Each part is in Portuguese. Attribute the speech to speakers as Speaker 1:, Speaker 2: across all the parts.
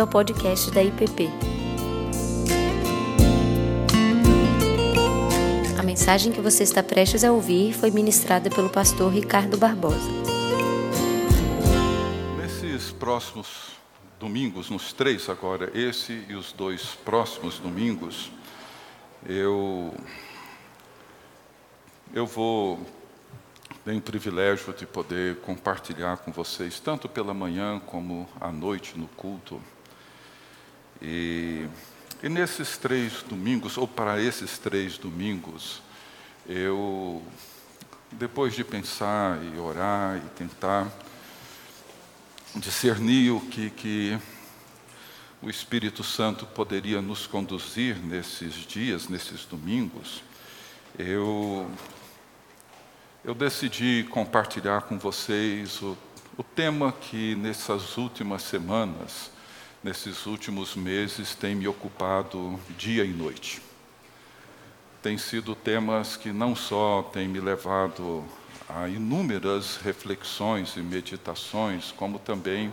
Speaker 1: bem-vindo ao podcast da IPP. A mensagem que você está prestes a ouvir foi ministrada pelo pastor Ricardo Barbosa.
Speaker 2: Nesses próximos domingos, nos três agora, esse e os dois próximos domingos, eu eu vou tenho o privilégio de poder compartilhar com vocês, tanto pela manhã como à noite no culto. E, e nesses três domingos, ou para esses três domingos, eu, depois de pensar e orar e tentar discernir o que, que o Espírito Santo poderia nos conduzir nesses dias, nesses domingos, eu eu decidi compartilhar com vocês o, o tema que nessas últimas semanas, nesses últimos meses, tem me ocupado dia e noite. Tem sido temas que não só têm me levado a inúmeras reflexões e meditações, como também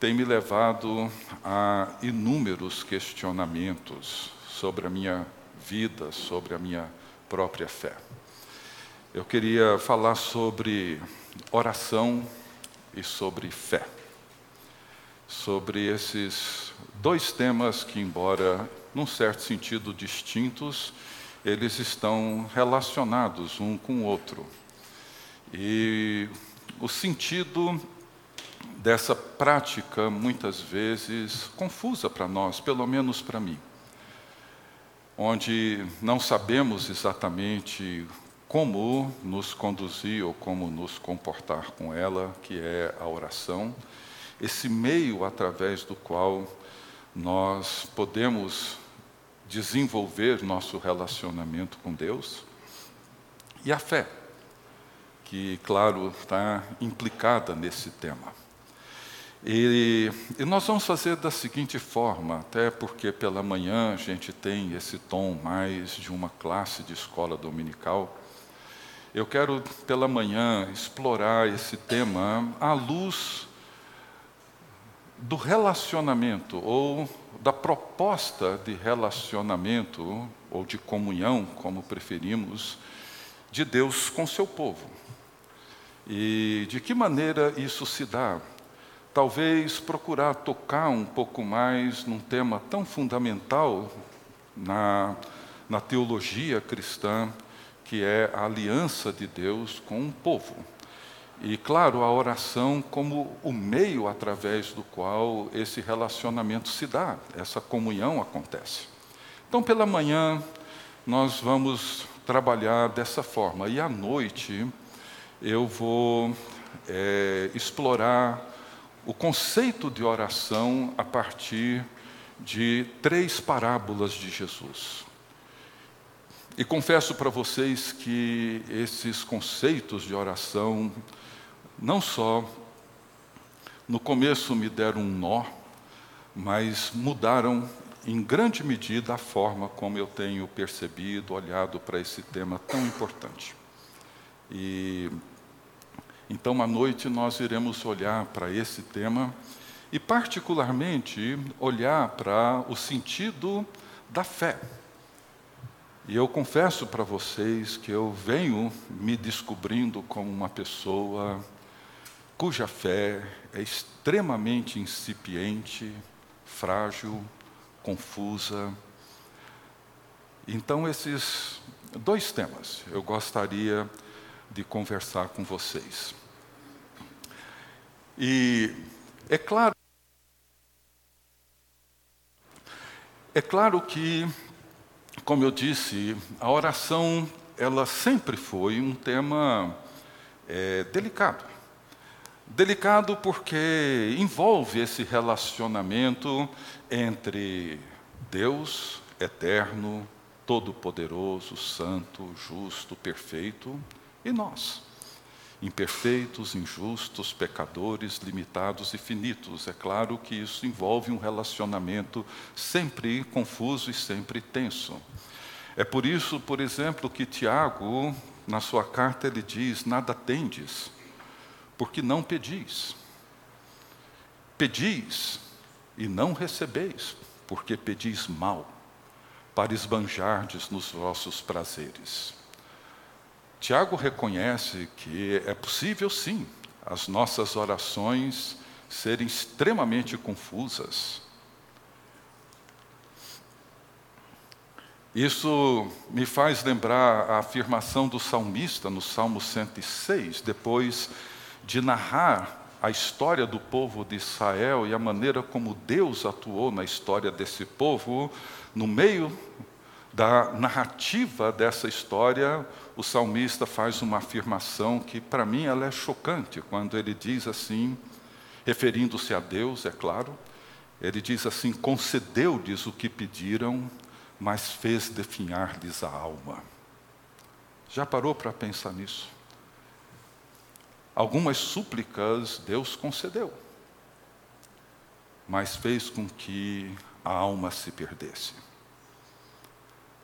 Speaker 2: tem me levado a inúmeros questionamentos sobre a minha vida, sobre a minha própria fé. Eu queria falar sobre oração e sobre fé. Sobre esses dois temas que, embora num certo sentido distintos, eles estão relacionados um com o outro. E o sentido dessa prática, muitas vezes, confusa para nós, pelo menos para mim, onde não sabemos exatamente como nos conduzir ou como nos comportar com ela, que é a oração, esse meio através do qual nós podemos desenvolver nosso relacionamento com Deus, e a fé, que, claro, está implicada nesse tema. E, e, nós vamos fazer da seguinte forma, até porque pela manhã a gente tem esse tom mais de uma classe de escola dominical. Eu quero, pela manhã, explorar esse tema à luz do relacionamento ou da proposta de relacionamento ou de comunhão, como preferimos, de Deus com seu povo. E de que maneira isso se dá? Talvez procurar tocar um pouco mais num tema tão fundamental na, na teologia cristã, que é a aliança de Deus com um povo. E, claro, a oração como o meio através do qual esse relacionamento se dá, essa comunhão acontece. Então, pela manhã, nós vamos trabalhar dessa forma, e à noite eu vou é, explorar o conceito de oração a partir de três parábolas de Jesus. E confesso para vocês que esses conceitos de oração, não só no começo me deram um nó, mas mudaram em grande medida a forma como eu tenho percebido, olhado para esse tema tão importante. E então à noite nós iremos olhar para esse tema e particularmente olhar para o sentido da fé. E eu confesso para vocês que eu venho me descobrindo como uma pessoa cuja fé é extremamente incipiente, frágil, confusa. Então, esses dois temas eu gostaria de conversar com vocês. E é claro, é claro que como eu disse, a oração ela sempre foi um tema é, delicado. Delicado porque envolve esse relacionamento entre Deus eterno, todo-poderoso, santo, justo, perfeito, e nós, imperfeitos, injustos, pecadores, limitados e finitos. É claro que isso envolve um relacionamento sempre confuso e sempre tenso. É por isso, por exemplo, que Tiago, na sua carta, ele diz: Nada tendes, porque não pedis. Pedis e não recebeis, porque pedis mal, para esbanjardes nos vossos prazeres. Tiago reconhece que é possível, sim, as nossas orações serem extremamente confusas. Isso me faz lembrar a afirmação do salmista no Salmo 106, depois de narrar a história do povo de Israel e a maneira como Deus atuou na história desse povo, no meio da narrativa dessa história, o salmista faz uma afirmação que para mim ela é chocante, quando ele diz assim, referindo-se a Deus, é claro, ele diz assim: concedeu-lhes o que pediram, mas fez definhar-lhes a alma. Já parou para pensar nisso? Algumas súplicas Deus concedeu, mas fez com que a alma se perdesse.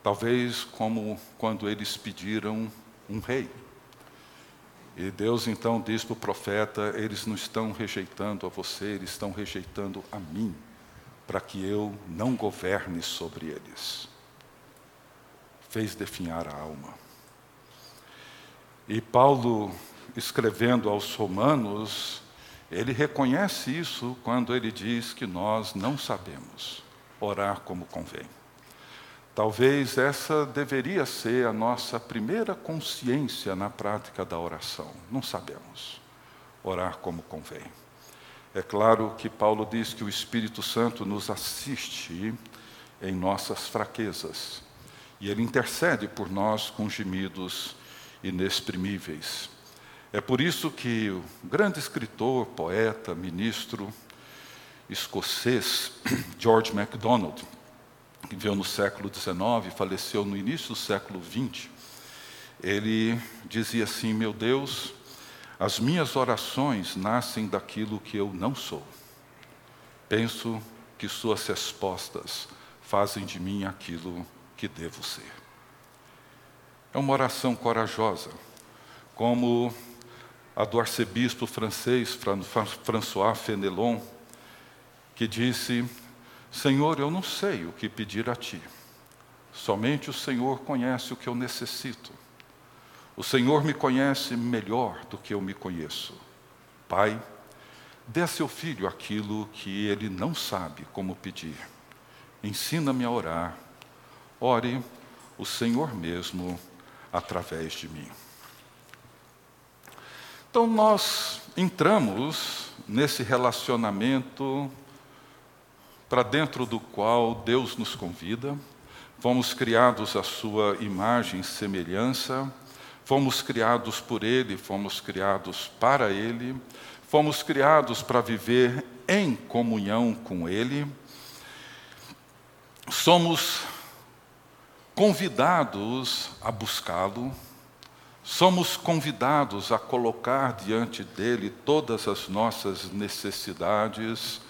Speaker 2: Talvez como quando eles pediram um rei. E Deus então diz para o profeta: eles não estão rejeitando a você, eles estão rejeitando a mim, para que eu não governe sobre eles. Fez definhar a alma. E Paulo escrevendo aos Romanos, ele reconhece isso quando ele diz que nós não sabemos orar como convém. Talvez essa deveria ser a nossa primeira consciência na prática da oração. Não sabemos orar como convém. É claro que Paulo diz que o Espírito Santo nos assiste em nossas fraquezas e ele intercede por nós com gemidos inexprimíveis. É por isso que o grande escritor, poeta, ministro escocês George MacDonald, que viveu no século XIX, faleceu no início do século XX, ele dizia assim: Meu Deus, as minhas orações nascem daquilo que eu não sou. Penso que suas respostas fazem de mim aquilo que devo ser. É uma oração corajosa, como a do arcebispo francês François Fenelon, que disse: Senhor, eu não sei o que pedir a ti, somente o Senhor conhece o que eu necessito. O Senhor me conhece melhor do que eu me conheço. Pai, dê a seu filho aquilo que ele não sabe como pedir. Ensina-me a orar. Ore o Senhor mesmo através de mim. Então nós entramos nesse relacionamento para dentro do qual Deus nos convida, fomos criados à sua imagem e semelhança, fomos criados por Ele, fomos criados para Ele, fomos criados para viver em comunhão com Ele, somos convidados a buscá-lo, Somos convidados a colocar diante dele todas as nossas necessidades.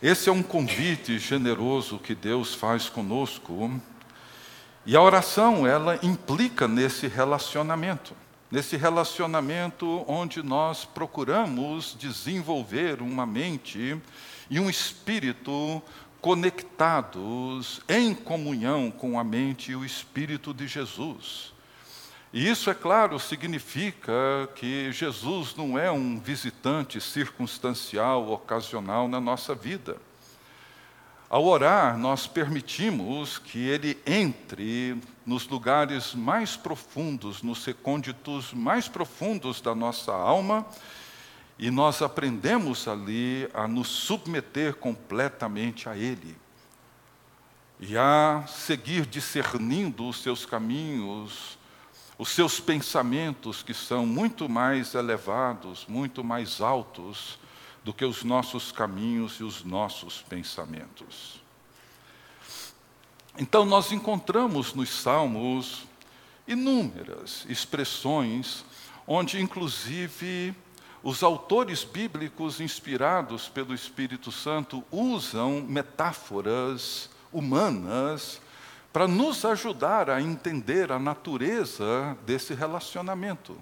Speaker 2: Esse é um convite generoso que Deus faz conosco. E a oração, ela implica nesse relacionamento. Nesse relacionamento onde nós procuramos desenvolver uma mente e um espírito conectados em comunhão com a mente e o espírito de Jesus. E isso, é claro, significa que Jesus não é um visitante circunstancial, ocasional na nossa vida. Ao orar, nós permitimos que ele entre nos lugares mais profundos, nos recônditos mais profundos da nossa alma, e nós aprendemos ali a nos submeter completamente a ele. E a seguir discernindo os seus caminhos, os seus pensamentos, que são muito mais elevados, muito mais altos do que os nossos caminhos e os nossos pensamentos. Então, nós encontramos nos Salmos inúmeras expressões onde, inclusive, os autores bíblicos inspirados pelo Espírito Santo usam metáforas humanas para nos ajudar a entender a natureza desse relacionamento.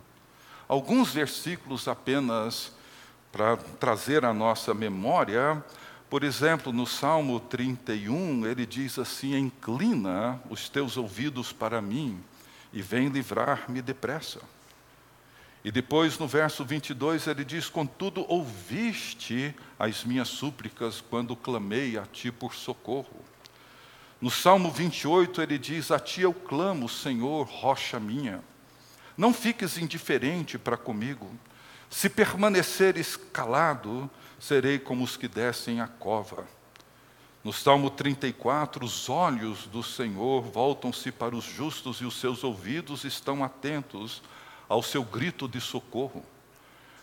Speaker 2: Alguns versículos apenas para trazer à nossa memória, Por exemplo, no Salmo 31, ele diz assim: Inclina os teus ouvidos para mim e vem livrar-me depressa. E depois, no verso 22, ele diz: Contudo, ouviste as minhas súplicas quando clamei a ti por socorro. No Salmo 28, ele diz: A ti eu clamo, Senhor, rocha minha. Não fiques indiferente para comigo. Se permaneceres calado, serei como os que descem a cova. No Salmo 34, os olhos do Senhor voltam-se para os justos e os seus ouvidos estão atentos ao seu grito de socorro.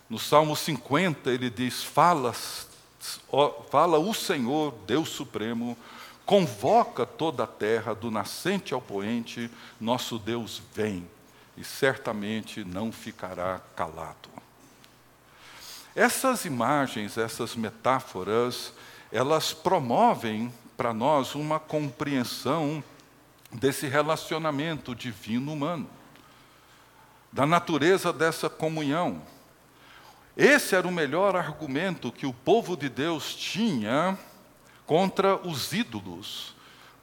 Speaker 2: No Salmo 50, ele diz: Fala, fala o Senhor, Deus Supremo, convoca toda a terra, do nascente ao poente, nosso Deus vem e certamente não ficará calado. Essas imagens, essas metáforas, elas promovem para nós uma compreensão desse relacionamento divino-humano, da natureza dessa comunhão. Esse era o melhor argumento que o povo de Deus tinha contra os ídolos,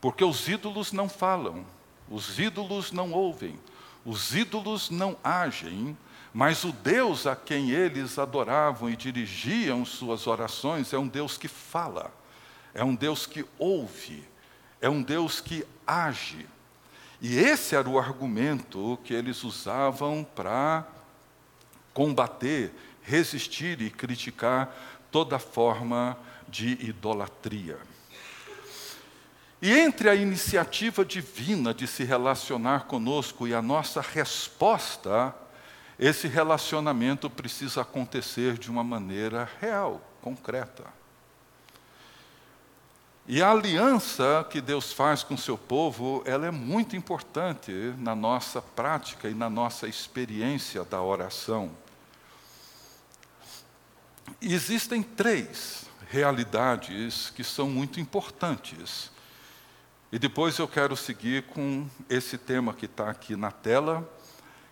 Speaker 2: porque os ídolos não falam, os ídolos não ouvem, os ídolos não agem, mas o Deus a quem eles adoravam e dirigiam suas orações é um Deus que fala, é um Deus que ouve, é um Deus que age. E esse era o argumento que eles usavam para combater, resistir e criticar toda forma de idolatria. E entre a iniciativa divina de se relacionar conosco e a nossa resposta, esse relacionamento precisa acontecer de uma maneira real, concreta. E a aliança que Deus faz com seu povo, ela é muito importante na nossa prática e na nossa experiência da oração. Existem três realidades que são muito importantes e depois eu quero seguir com esse tema que está aqui na tela,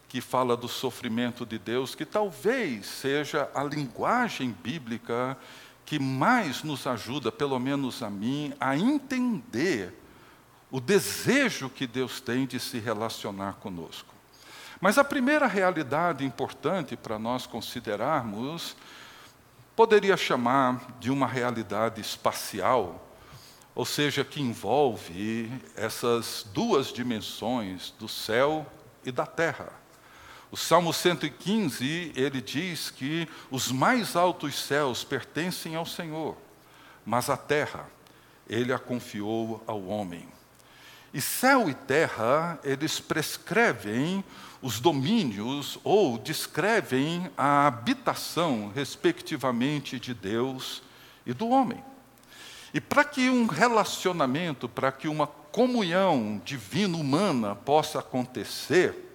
Speaker 2: que fala do sofrimento de Deus, que talvez seja a linguagem bíblica que mais nos ajuda, pelo menos a mim, a entender o desejo que Deus tem de se relacionar conosco. Mas a primeira realidade importante para nós considerarmos poderia chamar de uma realidade espacial ou seja, que envolve essas duas dimensões do céu e da terra. O Salmo 115, ele diz que os mais altos céus pertencem ao Senhor, mas a terra ele a confiou ao homem. E céu e terra, eles prescrevem os domínios ou descrevem a habitação, respectivamente, de Deus e do homem. E para que um relacionamento, para que uma comunhão divino-humana possa acontecer,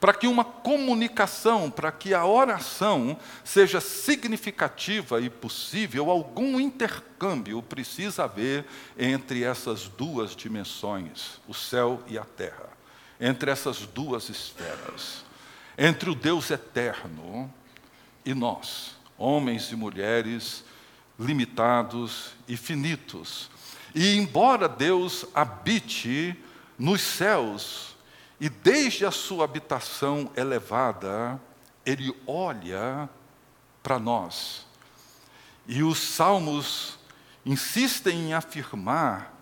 Speaker 2: para que uma comunicação, para que a oração seja significativa e possível, algum intercâmbio precisa haver entre essas duas dimensões, o céu e a terra, entre essas duas esferas, entre o Deus eterno e nós, homens e mulheres limitados e finitos. E embora Deus habite nos céus, e desde a sua habitação elevada, Ele olha para nós. E os salmos insistem em afirmar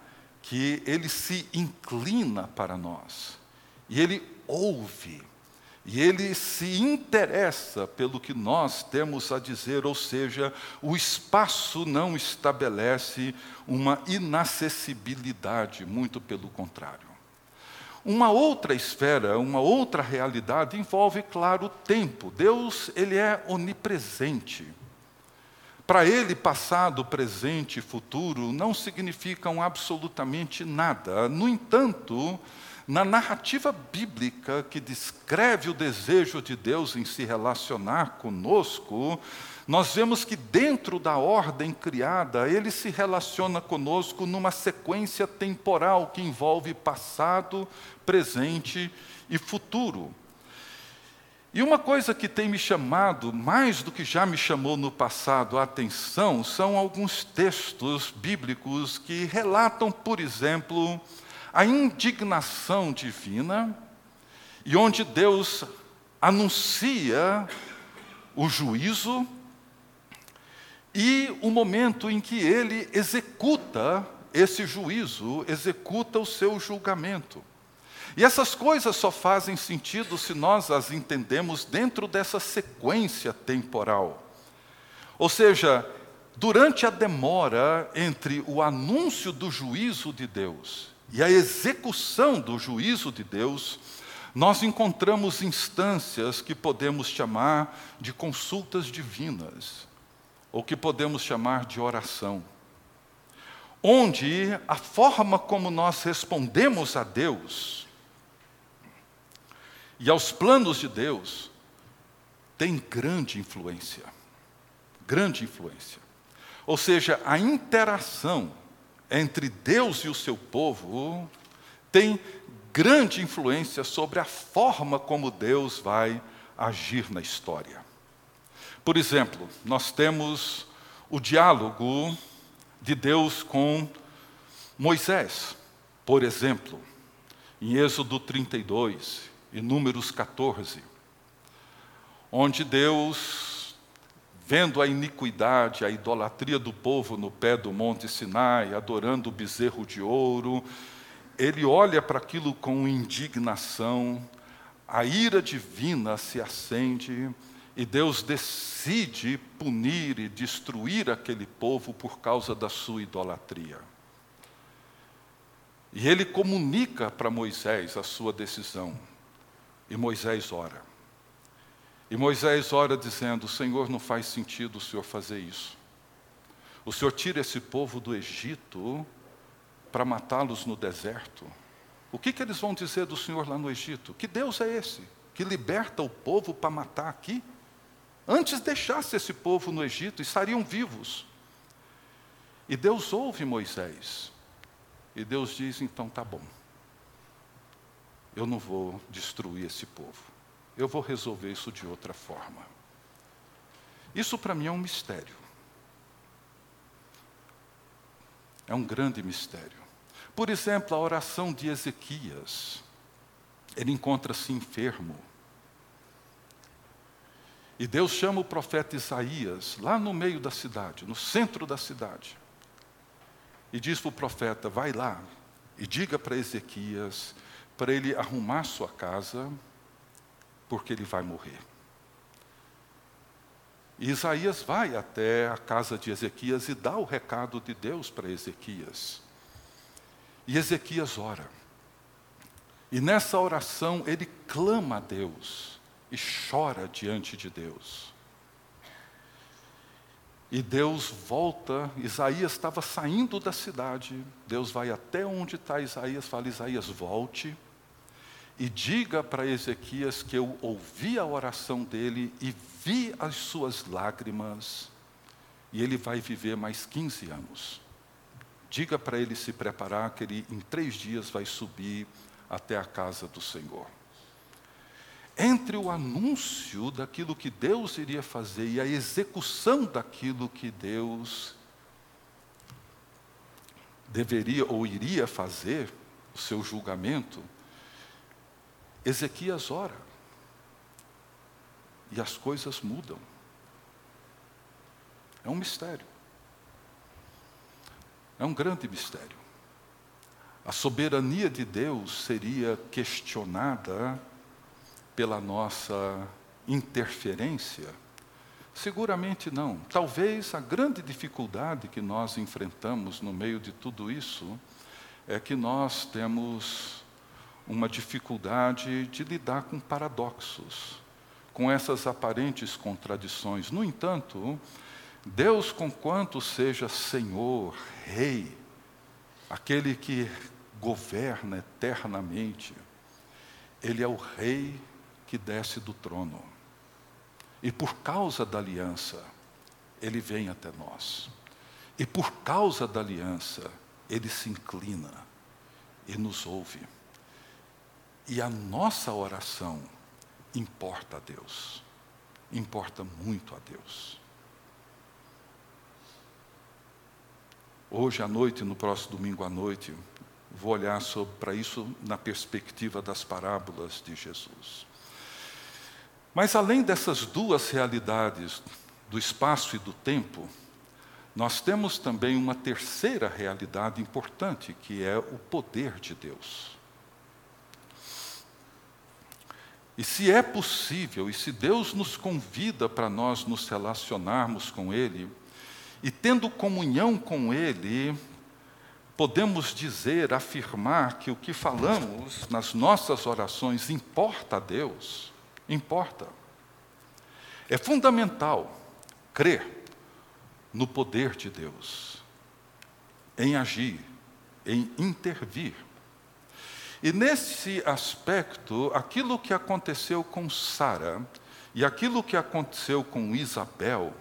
Speaker 2: que Ele se inclina para nós, e Ele ouve e ele se interessa pelo que nós temos a dizer, ou seja, o espaço não estabelece uma inacessibilidade, muito pelo contrário. Uma outra esfera, uma outra realidade envolve, claro, o tempo. Deus, ele é onipresente. Para ele, passado, presente e futuro não significam absolutamente nada. No entanto, na narrativa bíblica que descreve o desejo de Deus em se relacionar conosco, nós vemos que dentro da ordem criada, ele se relaciona conosco numa sequência temporal que envolve passado, presente e futuro. E uma coisa que tem me chamado, mais do que já me chamou no passado, a atenção, são alguns textos bíblicos que relatam, por exemplo, a indignação divina, e onde Deus anuncia o juízo e o momento em que ele executa esse juízo, executa o seu julgamento. E essas coisas só fazem sentido se nós as entendemos dentro dessa sequência temporal. Ou seja, durante a demora entre o anúncio do juízo de Deus e a execução do juízo de Deus, nós encontramos instâncias que podemos chamar de consultas divinas, ou que podemos chamar de oração, onde a forma como nós respondemos a Deus e aos planos de Deus tem grande influência. Grande influência. Ou seja, a interação entre Deus e o seu povo tem grande influência sobre a forma como Deus vai agir na história. Por exemplo, nós temos o diálogo de Deus com Moisés, por exemplo, em Êxodo 32 e Números 14, onde Deus, vendo a iniquidade, a idolatria do povo no pé do Monte Sinai, adorando o bezerro de ouro, ele olha para aquilo com indignação, a ira divina se acende e Deus decide punir e destruir aquele povo por causa da sua idolatria. E ele comunica para Moisés a sua decisão. E Moisés ora. E Moisés ora dizendo: Senhor, não faz sentido o Senhor fazer isso. O Senhor tira esse povo do Egito para matá-los no deserto, o que, que eles vão dizer do Senhor lá no Egito? Que Deus é esse que liberta o povo para matar aqui? Antes deixasse esse povo no Egito, estariam vivos. E Deus ouve Moisés. E Deus diz: então tá bom. Eu não vou destruir esse povo. Eu vou resolver isso de outra forma. Isso para mim é um mistério. É um grande mistério. Por exemplo, a oração de Ezequias. Ele encontra-se enfermo. E Deus chama o profeta Isaías lá no meio da cidade, no centro da cidade. E diz para o profeta: vai lá e diga para Ezequias para ele arrumar sua casa, porque ele vai morrer. E Isaías vai até a casa de Ezequias e dá o recado de Deus para Ezequias. E Ezequias ora. E nessa oração ele clama a Deus e chora diante de Deus. E Deus volta, Isaías estava saindo da cidade, Deus vai até onde está Isaías, fala: Isaías, volte e diga para Ezequias que eu ouvi a oração dele e vi as suas lágrimas, e ele vai viver mais 15 anos. Diga para ele se preparar, que ele em três dias vai subir até a casa do Senhor. Entre o anúncio daquilo que Deus iria fazer e a execução daquilo que Deus deveria ou iria fazer, o seu julgamento, Ezequias ora. E as coisas mudam. É um mistério. É um grande mistério. A soberania de Deus seria questionada pela nossa interferência? Seguramente não. Talvez a grande dificuldade que nós enfrentamos no meio de tudo isso é que nós temos uma dificuldade de lidar com paradoxos, com essas aparentes contradições. No entanto, Deus, conquanto seja Senhor, Rei, aquele que governa eternamente, Ele é o Rei que desce do trono. E por causa da aliança, Ele vem até nós. E por causa da aliança, Ele se inclina e nos ouve. E a nossa oração importa a Deus. Importa muito a Deus. Hoje à noite, no próximo domingo à noite, vou olhar para isso na perspectiva das parábolas de Jesus. Mas além dessas duas realidades, do espaço e do tempo, nós temos também uma terceira realidade importante, que é o poder de Deus. E se é possível, e se Deus nos convida para nós nos relacionarmos com Ele, e tendo comunhão com Ele, podemos dizer, afirmar que o que falamos nas nossas orações importa a Deus, importa. É fundamental crer no poder de Deus, em agir, em intervir. E nesse aspecto, aquilo que aconteceu com Sara e aquilo que aconteceu com Isabel,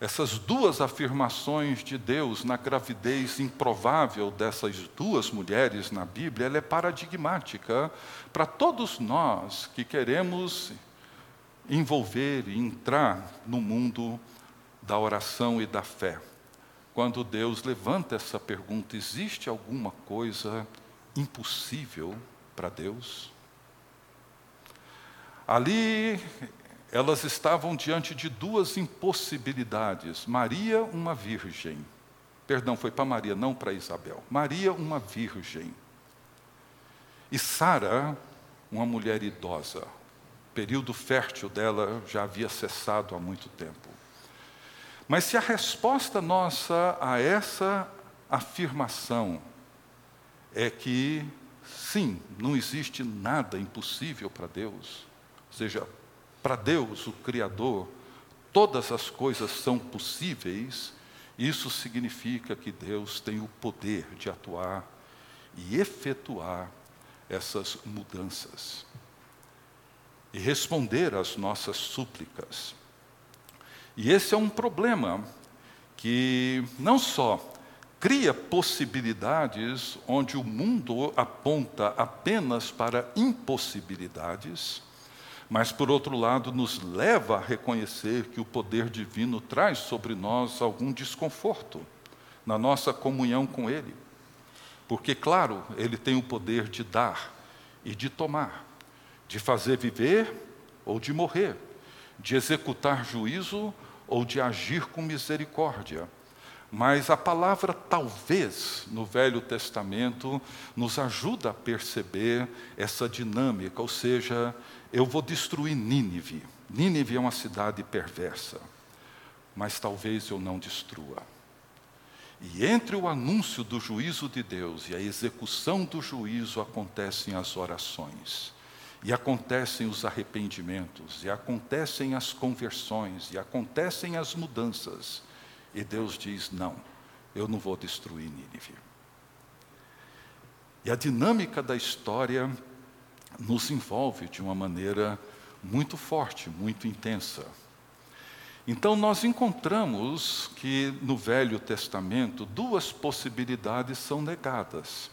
Speaker 2: essas duas afirmações de Deus na gravidez improvável dessas duas mulheres na Bíblia, ela é paradigmática para todos nós que queremos envolver e entrar no mundo da oração e da fé. Quando Deus levanta essa pergunta, existe alguma coisa impossível para Deus? Ali elas estavam diante de duas impossibilidades. Maria, uma virgem. Perdão, foi para Maria, não para Isabel. Maria, uma virgem. E Sara, uma mulher idosa. O período fértil dela já havia cessado há muito tempo. Mas se a resposta nossa a essa afirmação é que, sim, não existe nada impossível para Deus, ou seja, para Deus, o Criador, todas as coisas são possíveis, isso significa que Deus tem o poder de atuar e efetuar essas mudanças e responder às nossas súplicas. E esse é um problema que não só cria possibilidades onde o mundo aponta apenas para impossibilidades, mas, por outro lado, nos leva a reconhecer que o poder divino traz sobre nós algum desconforto na nossa comunhão com Ele. Porque, claro, Ele tem o poder de dar e de tomar, de fazer viver ou de morrer, de executar juízo ou de agir com misericórdia. Mas a palavra talvez no Velho Testamento nos ajuda a perceber essa dinâmica, ou seja, eu vou destruir Nínive. Nínive é uma cidade perversa, mas talvez eu não destrua. E entre o anúncio do juízo de Deus e a execução do juízo acontecem as orações, e acontecem os arrependimentos, e acontecem as conversões, e acontecem as mudanças. E Deus diz: não, eu não vou destruir Nínive. E a dinâmica da história nos envolve de uma maneira muito forte, muito intensa. Então, nós encontramos que no Velho Testamento duas possibilidades são negadas.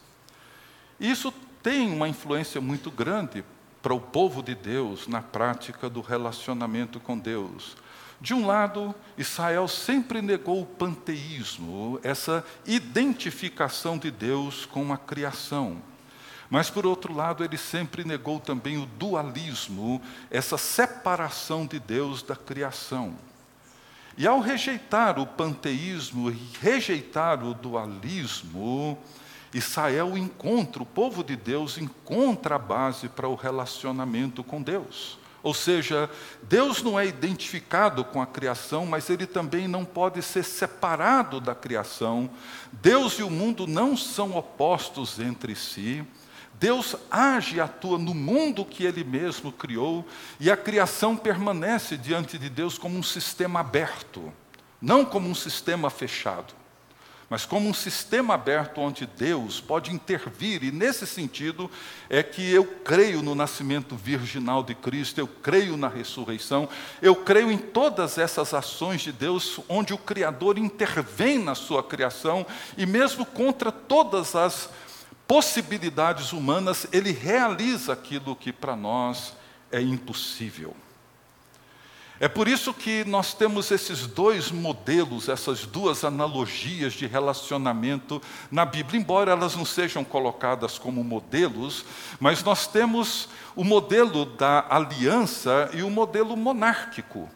Speaker 2: Isso tem uma influência muito grande para o povo de Deus na prática do relacionamento com Deus. De um lado, Israel sempre negou o panteísmo, essa identificação de Deus com a criação. Mas, por outro lado, ele sempre negou também o dualismo, essa separação de Deus da criação. E ao rejeitar o panteísmo e rejeitar o dualismo, Israel encontra, o povo de Deus encontra a base para o relacionamento com Deus. Ou seja, Deus não é identificado com a criação, mas ele também não pode ser separado da criação. Deus e o mundo não são opostos entre si. Deus age e atua no mundo que Ele mesmo criou, e a criação permanece diante de Deus como um sistema aberto, não como um sistema fechado, mas como um sistema aberto onde Deus pode intervir, e nesse sentido é que eu creio no nascimento virginal de Cristo, eu creio na ressurreição, eu creio em todas essas ações de Deus, onde o Criador intervém na sua criação, e mesmo contra todas as possibilidades humanas, ele realiza aquilo que para nós é impossível. É por isso que nós temos esses dois modelos, essas duas analogias de relacionamento na Bíblia, embora elas não sejam colocadas como modelos, mas nós temos o modelo da aliança e o modelo monárquico.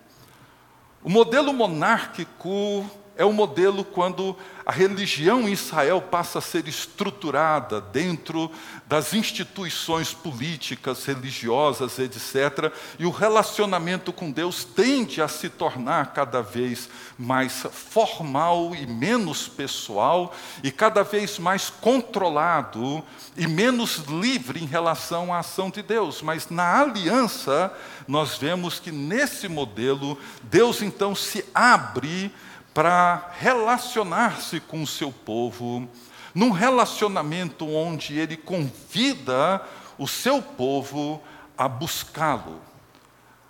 Speaker 2: O modelo monárquico é o modelo quando a religião em Israel passa a ser estruturada dentro das instituições políticas, religiosas, etc. E o relacionamento com Deus tende a se tornar cada vez mais formal e menos pessoal, e cada vez mais controlado e menos livre em relação à ação de Deus. Mas na aliança, nós vemos que nesse modelo, Deus então se abre para relacionar-se com o seu povo, num relacionamento onde ele convida o seu povo a buscá-lo,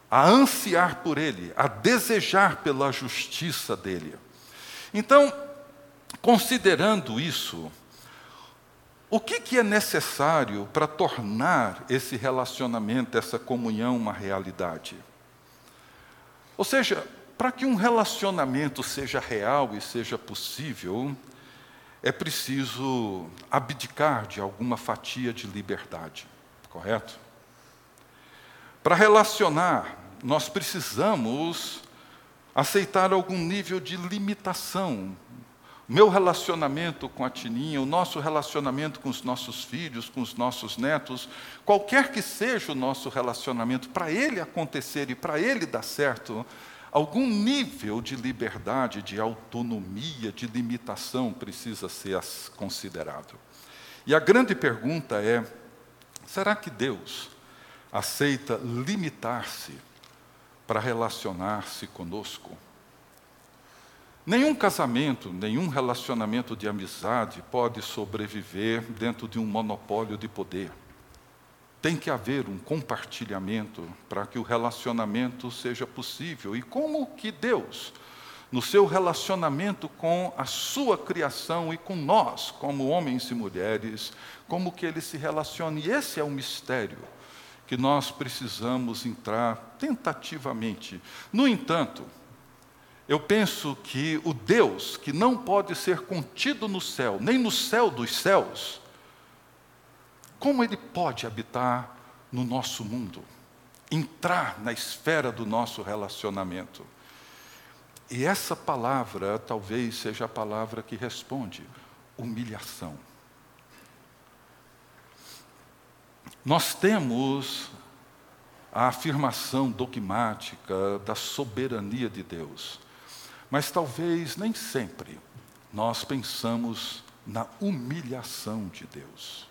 Speaker 2: a ansiar por ele, a desejar pela justiça dele. Então, considerando isso, o que, que é necessário para tornar esse relacionamento, essa comunhão uma realidade? Ou seja, para que um relacionamento seja real e seja possível, é preciso abdicar de alguma fatia de liberdade, correto? Para relacionar, nós precisamos aceitar algum nível de limitação. Meu relacionamento com a Tininha, o nosso relacionamento com os nossos filhos, com os nossos netos, qualquer que seja o nosso relacionamento, para ele acontecer e para ele dar certo, algum nível de liberdade, de autonomia, de limitação precisa ser considerado. E a grande pergunta é: será que Deus aceita limitar-se para relacionar-se conosco? Nenhum casamento, nenhum relacionamento de amizade pode sobreviver dentro de um monopólio de poder. Tem que haver um compartilhamento para que o relacionamento seja possível. E como que Deus, no seu relacionamento com a sua criação e com nós, como homens e mulheres, como que ele se relaciona? E esse é o mistério que nós precisamos entrar tentativamente. No entanto, eu penso que o Deus que não pode ser contido no céu, nem no céu dos céus, como ele pode habitar no nosso mundo, entrar na esfera do nosso relacionamento? E essa palavra talvez seja a palavra que responde: humilhação. Nós temos a afirmação dogmática da soberania de Deus, mas talvez nem sempre nós pensamos na humilhação de Deus.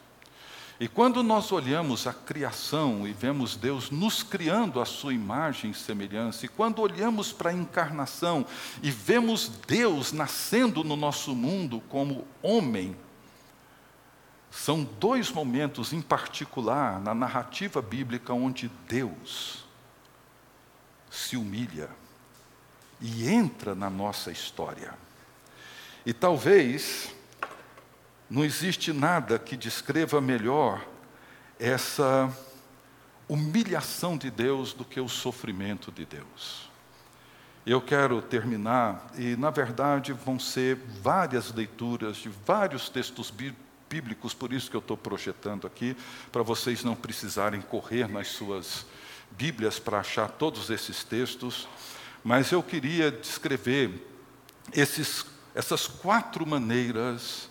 Speaker 2: E quando nós olhamos a criação e vemos Deus nos criando a sua imagem e semelhança, e quando olhamos para a encarnação e vemos Deus nascendo no nosso mundo como homem, são dois momentos em particular na narrativa bíblica onde Deus se humilha e entra na nossa história. E talvez não existe nada que descreva melhor essa humilhação de Deus do que o sofrimento de Deus. Eu quero terminar, e na verdade vão ser várias leituras de vários textos bíblicos, por isso que eu estou projetando aqui, para vocês não precisarem correr nas suas Bíblias para achar todos esses textos, mas eu queria descrever esses, essas quatro maneiras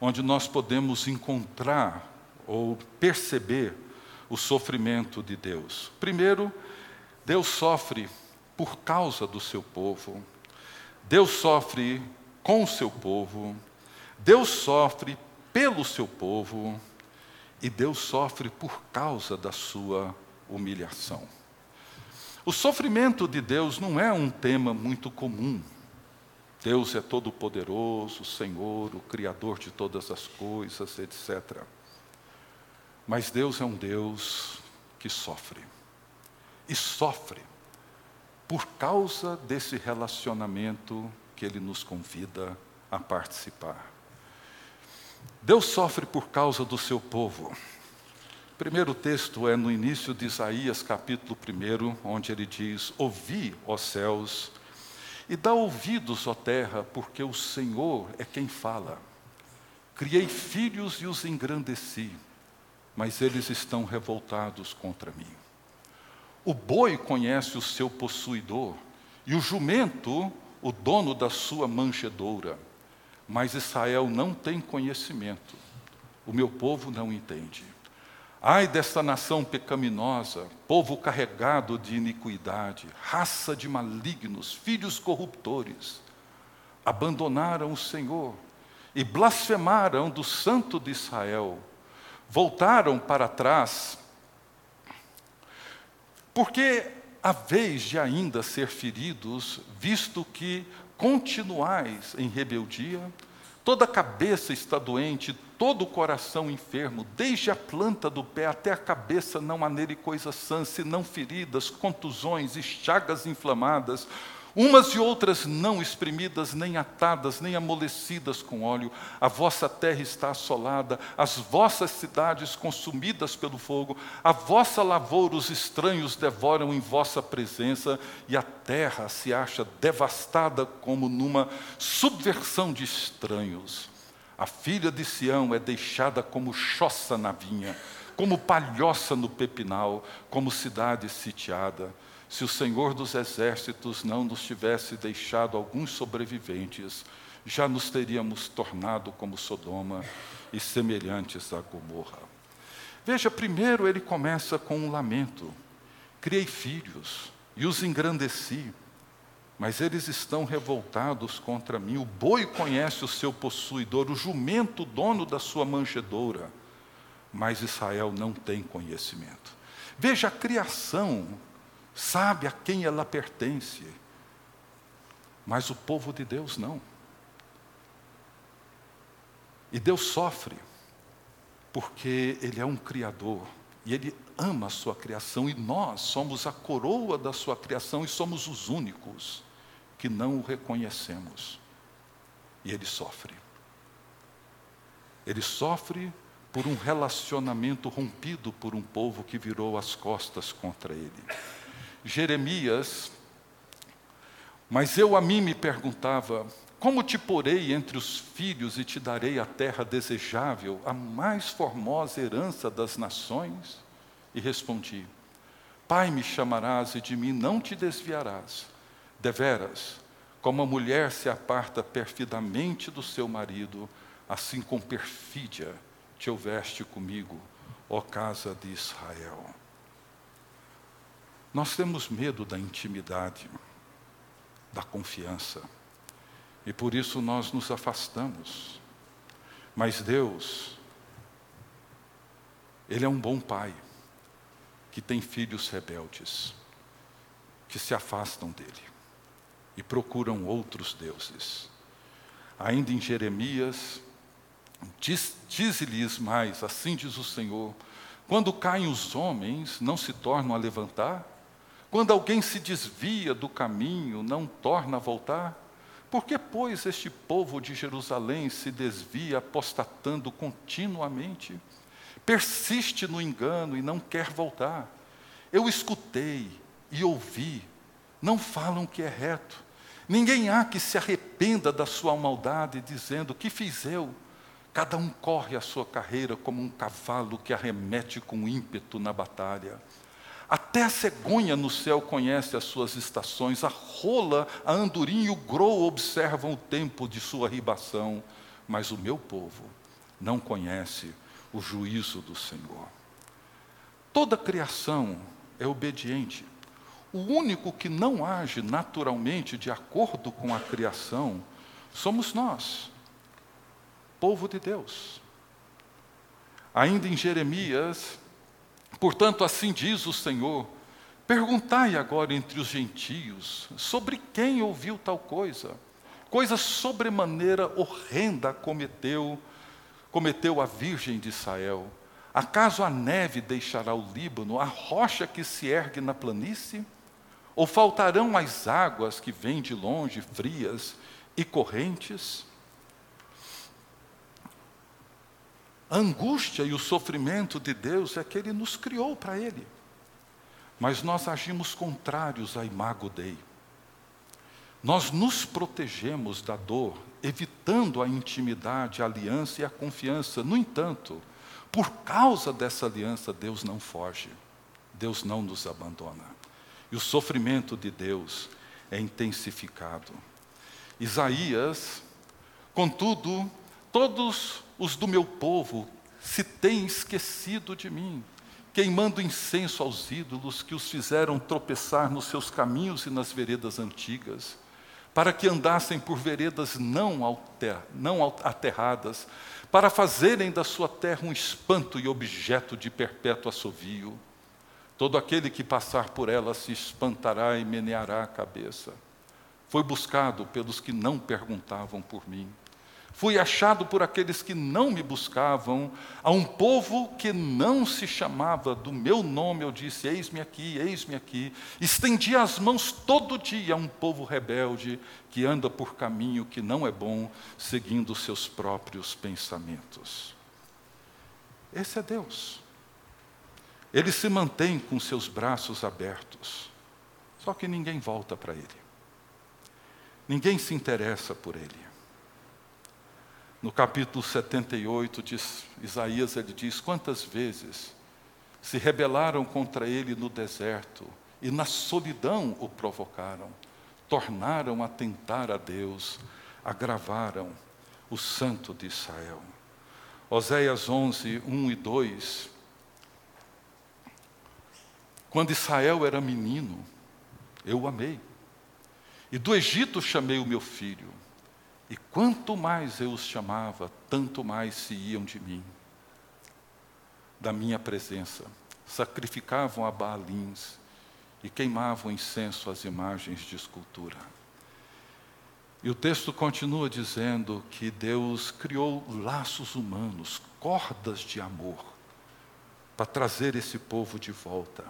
Speaker 2: onde nós podemos encontrar ou perceber o sofrimento de Deus. Primeiro, Deus sofre por causa do seu povo, Deus sofre com o seu povo, Deus sofre pelo seu povo e Deus sofre por causa da sua humilhação. O sofrimento de Deus não é um tema muito comum Deus é todo-poderoso, Senhor, o Criador de todas as coisas, etc. Mas Deus é um Deus que sofre. E sofre por causa desse relacionamento que Ele nos convida a participar. Deus sofre por causa do seu povo, primeiro texto é no início de Isaías, capítulo 1, onde ele diz: Ouvi, ó céus, e dá ouvidos, ó terra, porque o Senhor é quem fala. Criei filhos e os engrandeci, mas eles estão revoltados contra mim. O boi conhece o seu possuidor, e o jumento, o dono da sua manjedoura. Mas Israel não tem conhecimento, o meu povo não entende. Ai desta nação pecaminosa, povo carregado de iniquidade, raça de malignos, filhos corruptores. Abandonaram o Senhor e blasfemaram do Santo de Israel. Voltaram para trás, porque a vez de ainda ser feridos, visto que continuais em rebeldia, toda a cabeça está doente, todo o coração enfermo, desde a planta do pé até a cabeça, não há nele coisa sã, senão feridas, contusões e chagas inflamadas, umas e outras não espremidas, nem atadas, nem amolecidas com óleo. A vossa terra está assolada, as vossas cidades consumidas pelo fogo, a vossa lavoura os estranhos devoram em vossa presença, e a terra se acha devastada como numa subversão de estranhos. A filha de Sião é deixada como choça na vinha, como palhoça no pepinal, como cidade sitiada se o Senhor dos Exércitos não nos tivesse deixado alguns sobreviventes, já nos teríamos tornado como Sodoma e semelhantes a Gomorra. Veja, primeiro ele começa com um lamento: criei filhos e os engrandeci, mas eles estão revoltados contra mim. O boi conhece o seu possuidor, o jumento, dono da sua manjedoura, mas Israel não tem conhecimento. Veja, a criação sabe a quem ela pertence, mas o povo de Deus não. E Deus sofre, porque Ele é um Criador, e Ele ama a sua criação, e nós somos a coroa da sua criação, e somos os únicos que não o reconhecemos. E Ele sofre. Ele sofre por um relacionamento rompido por um povo que virou as costas contra Ele. Jeremias, mas eu a mim me perguntava: como te porei entre os filhos e te darei a terra desejável, a mais formosa herança das nações? E respondi: Pai me chamarás e de mim não te desviarás. Deveras, como a mulher se aparta perfidamente do seu marido, assim com perfídia te houveste comigo, ó casa de Israel. Nós temos medo da intimidade, da confiança, e por isso nós nos afastamos. Mas Deus, Ele é um bom pai, que tem filhos rebeldes, que se afastam dele e procuram outros deuses. Ainda em Jeremias, diz-lhes mais, assim diz o Senhor: quando caem os homens, não se tornam a levantar? Quando alguém se desvia do caminho, não torna a voltar? Por que, pois, este povo de Jerusalém se desvia apostatando continuamente? Persiste no engano e não quer voltar. Eu escutei e ouvi, não falam que é reto. Ninguém há que se arrependa da sua maldade, dizendo: Que fiz eu? Cada um corre a sua carreira como um cavalo que arremete com ímpeto na batalha. Até a cegonha no céu conhece as suas estações, a rola, a andorinha e o grou observam o tempo de sua ribação, mas o meu povo não conhece o juízo do Senhor. Toda criação é obediente. O único que não age naturalmente de acordo com a criação somos nós, povo de Deus. Ainda em Jeremias, Portanto, assim diz o Senhor: perguntai agora entre os gentios sobre quem ouviu tal coisa. Coisa sobremaneira horrenda cometeu, cometeu a Virgem de Israel. Acaso a neve deixará o Líbano, a rocha que se ergue na planície? Ou faltarão as águas que vêm de longe, frias e correntes? A angústia e o sofrimento de Deus é que Ele nos criou para Ele. Mas nós agimos contrários à imago Dei. Nós nos protegemos da dor, evitando a intimidade, a aliança e a confiança. No entanto, por causa dessa aliança, Deus não foge, Deus não nos abandona. E o sofrimento de Deus é intensificado. Isaías, contudo, todos os do meu povo se têm esquecido de mim, queimando incenso aos ídolos que os fizeram tropeçar nos seus caminhos e nas veredas antigas, para que andassem por veredas não, alter, não aterradas, para fazerem da sua terra um espanto e objeto de perpétuo assovio. Todo aquele que passar por ela se espantará e meneará a cabeça. Foi buscado pelos que não perguntavam por mim. Fui achado por aqueles que não me buscavam, a um povo que não se chamava do meu nome, eu disse: Eis-me aqui, eis-me aqui. Estendi as mãos todo dia a um povo rebelde que anda por caminho que não é bom, seguindo seus próprios pensamentos. Esse é Deus. Ele se mantém com seus braços abertos, só que ninguém volta para Ele, ninguém se interessa por Ele. No capítulo 78 de Isaías, ele diz: Quantas vezes se rebelaram contra ele no deserto e na solidão o provocaram, tornaram a tentar a Deus, agravaram o Santo de Israel. Oséias 11, 1 e 2. Quando Israel era menino, eu o amei. E do Egito chamei o meu filho. E quanto mais eu os chamava, tanto mais se iam de mim, da minha presença. Sacrificavam a Baalins e queimavam incenso às imagens de escultura. E o texto continua dizendo que Deus criou laços humanos, cordas de amor, para trazer esse povo de volta.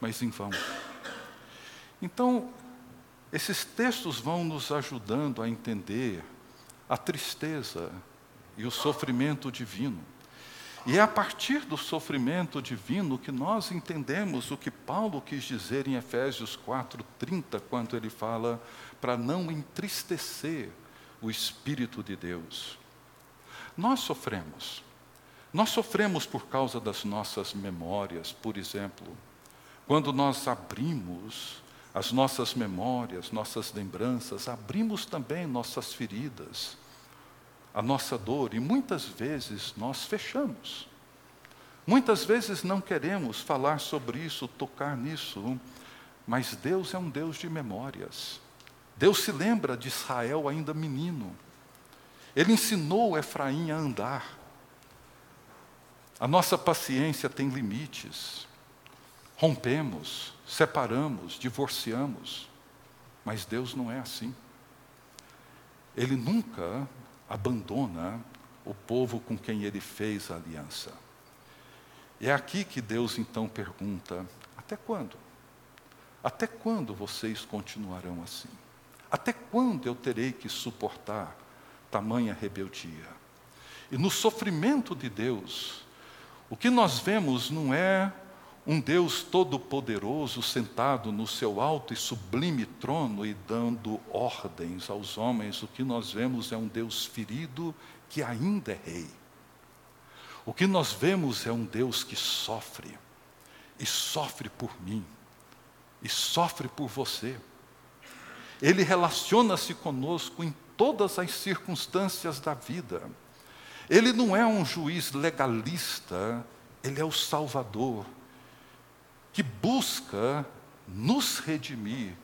Speaker 2: Mas em vão. Então, esses textos vão nos ajudando a entender a tristeza e o sofrimento divino. E é a partir do sofrimento divino que nós entendemos o que Paulo quis dizer em Efésios 4:30, quando ele fala para não entristecer o espírito de Deus. Nós sofremos. Nós sofremos por causa das nossas memórias, por exemplo. Quando nós abrimos as nossas memórias, nossas lembranças, abrimos também nossas feridas, a nossa dor, e muitas vezes nós fechamos. Muitas vezes não queremos falar sobre isso, tocar nisso, mas Deus é um Deus de memórias. Deus se lembra de Israel ainda menino. Ele ensinou Efraim a andar. A nossa paciência tem limites. Rompemos, separamos, divorciamos. Mas Deus não é assim. Ele nunca abandona o povo com quem ele fez a aliança. É aqui que Deus então pergunta: até quando? Até quando vocês continuarão assim? Até quando eu terei que suportar tamanha rebeldia? E no sofrimento de Deus, o que nós vemos não é um Deus todo-poderoso sentado no seu alto e sublime trono e dando ordens aos homens, o que nós vemos é um Deus ferido que ainda é rei. O que nós vemos é um Deus que sofre, e sofre por mim, e sofre por você. Ele relaciona-se conosco em todas as circunstâncias da vida. Ele não é um juiz legalista, ele é o Salvador que busca nos redimir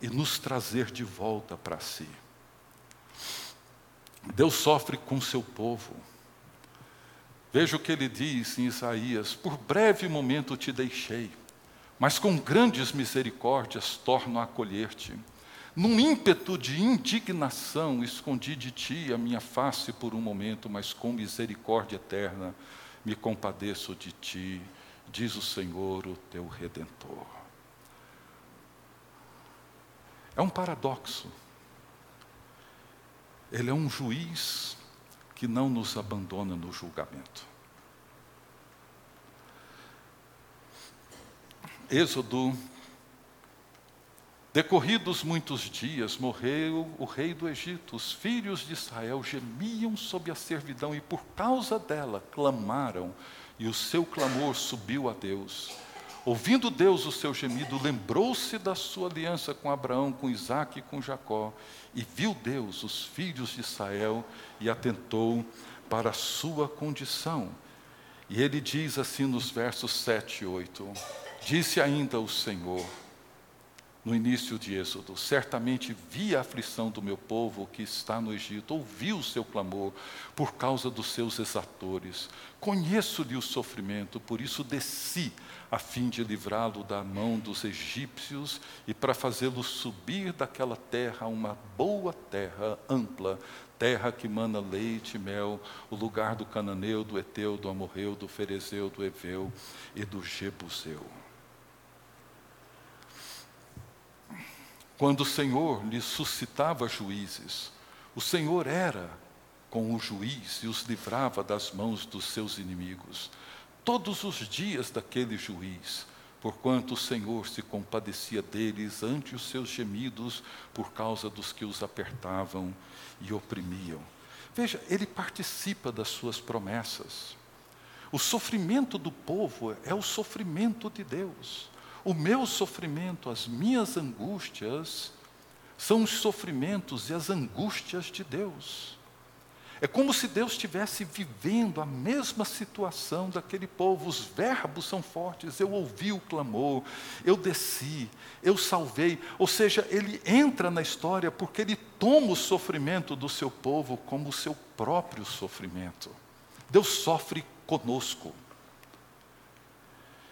Speaker 2: e nos trazer de volta para si. Deus sofre com seu povo. Veja o que ele diz em Isaías: Por breve momento te deixei, mas com grandes misericórdias torno a acolher-te. Num ímpeto de indignação, escondi de ti a minha face por um momento, mas com misericórdia eterna me compadeço de ti diz o Senhor, o teu redentor. É um paradoxo. Ele é um juiz que não nos abandona no julgamento. Êxodo Decorridos muitos dias, morreu o rei do Egito. Os filhos de Israel gemiam sob a servidão e, por causa dela, clamaram, e o seu clamor subiu a Deus. Ouvindo Deus o seu gemido, lembrou-se da sua aliança com Abraão, com Isaac e com Jacó, e viu Deus os filhos de Israel e atentou para a sua condição. E ele diz assim nos versos 7 e 8: Disse ainda o Senhor, no início de Êxodo. Certamente vi a aflição do meu povo que está no Egito, ouvi o seu clamor por causa dos seus exatores. Conheço-lhe o sofrimento, por isso desci a fim de livrá-lo da mão dos egípcios e para fazê-lo subir daquela terra a uma boa terra ampla, terra que mana leite e mel, o lugar do cananeu, do eteu, do amorreu, do ferezeu, do eveu e do jebuseu. Quando o Senhor lhe suscitava juízes, o Senhor era com o juiz e os livrava das mãos dos seus inimigos. Todos os dias daquele juiz, porquanto o Senhor se compadecia deles ante os seus gemidos por causa dos que os apertavam e oprimiam. Veja, ele participa das suas promessas. O sofrimento do povo é o sofrimento de Deus. O meu sofrimento, as minhas angústias, são os sofrimentos e as angústias de Deus. É como se Deus estivesse vivendo a mesma situação daquele povo. Os verbos são fortes. Eu ouvi o clamor, eu desci, eu salvei. Ou seja, ele entra na história porque ele toma o sofrimento do seu povo como o seu próprio sofrimento. Deus sofre conosco.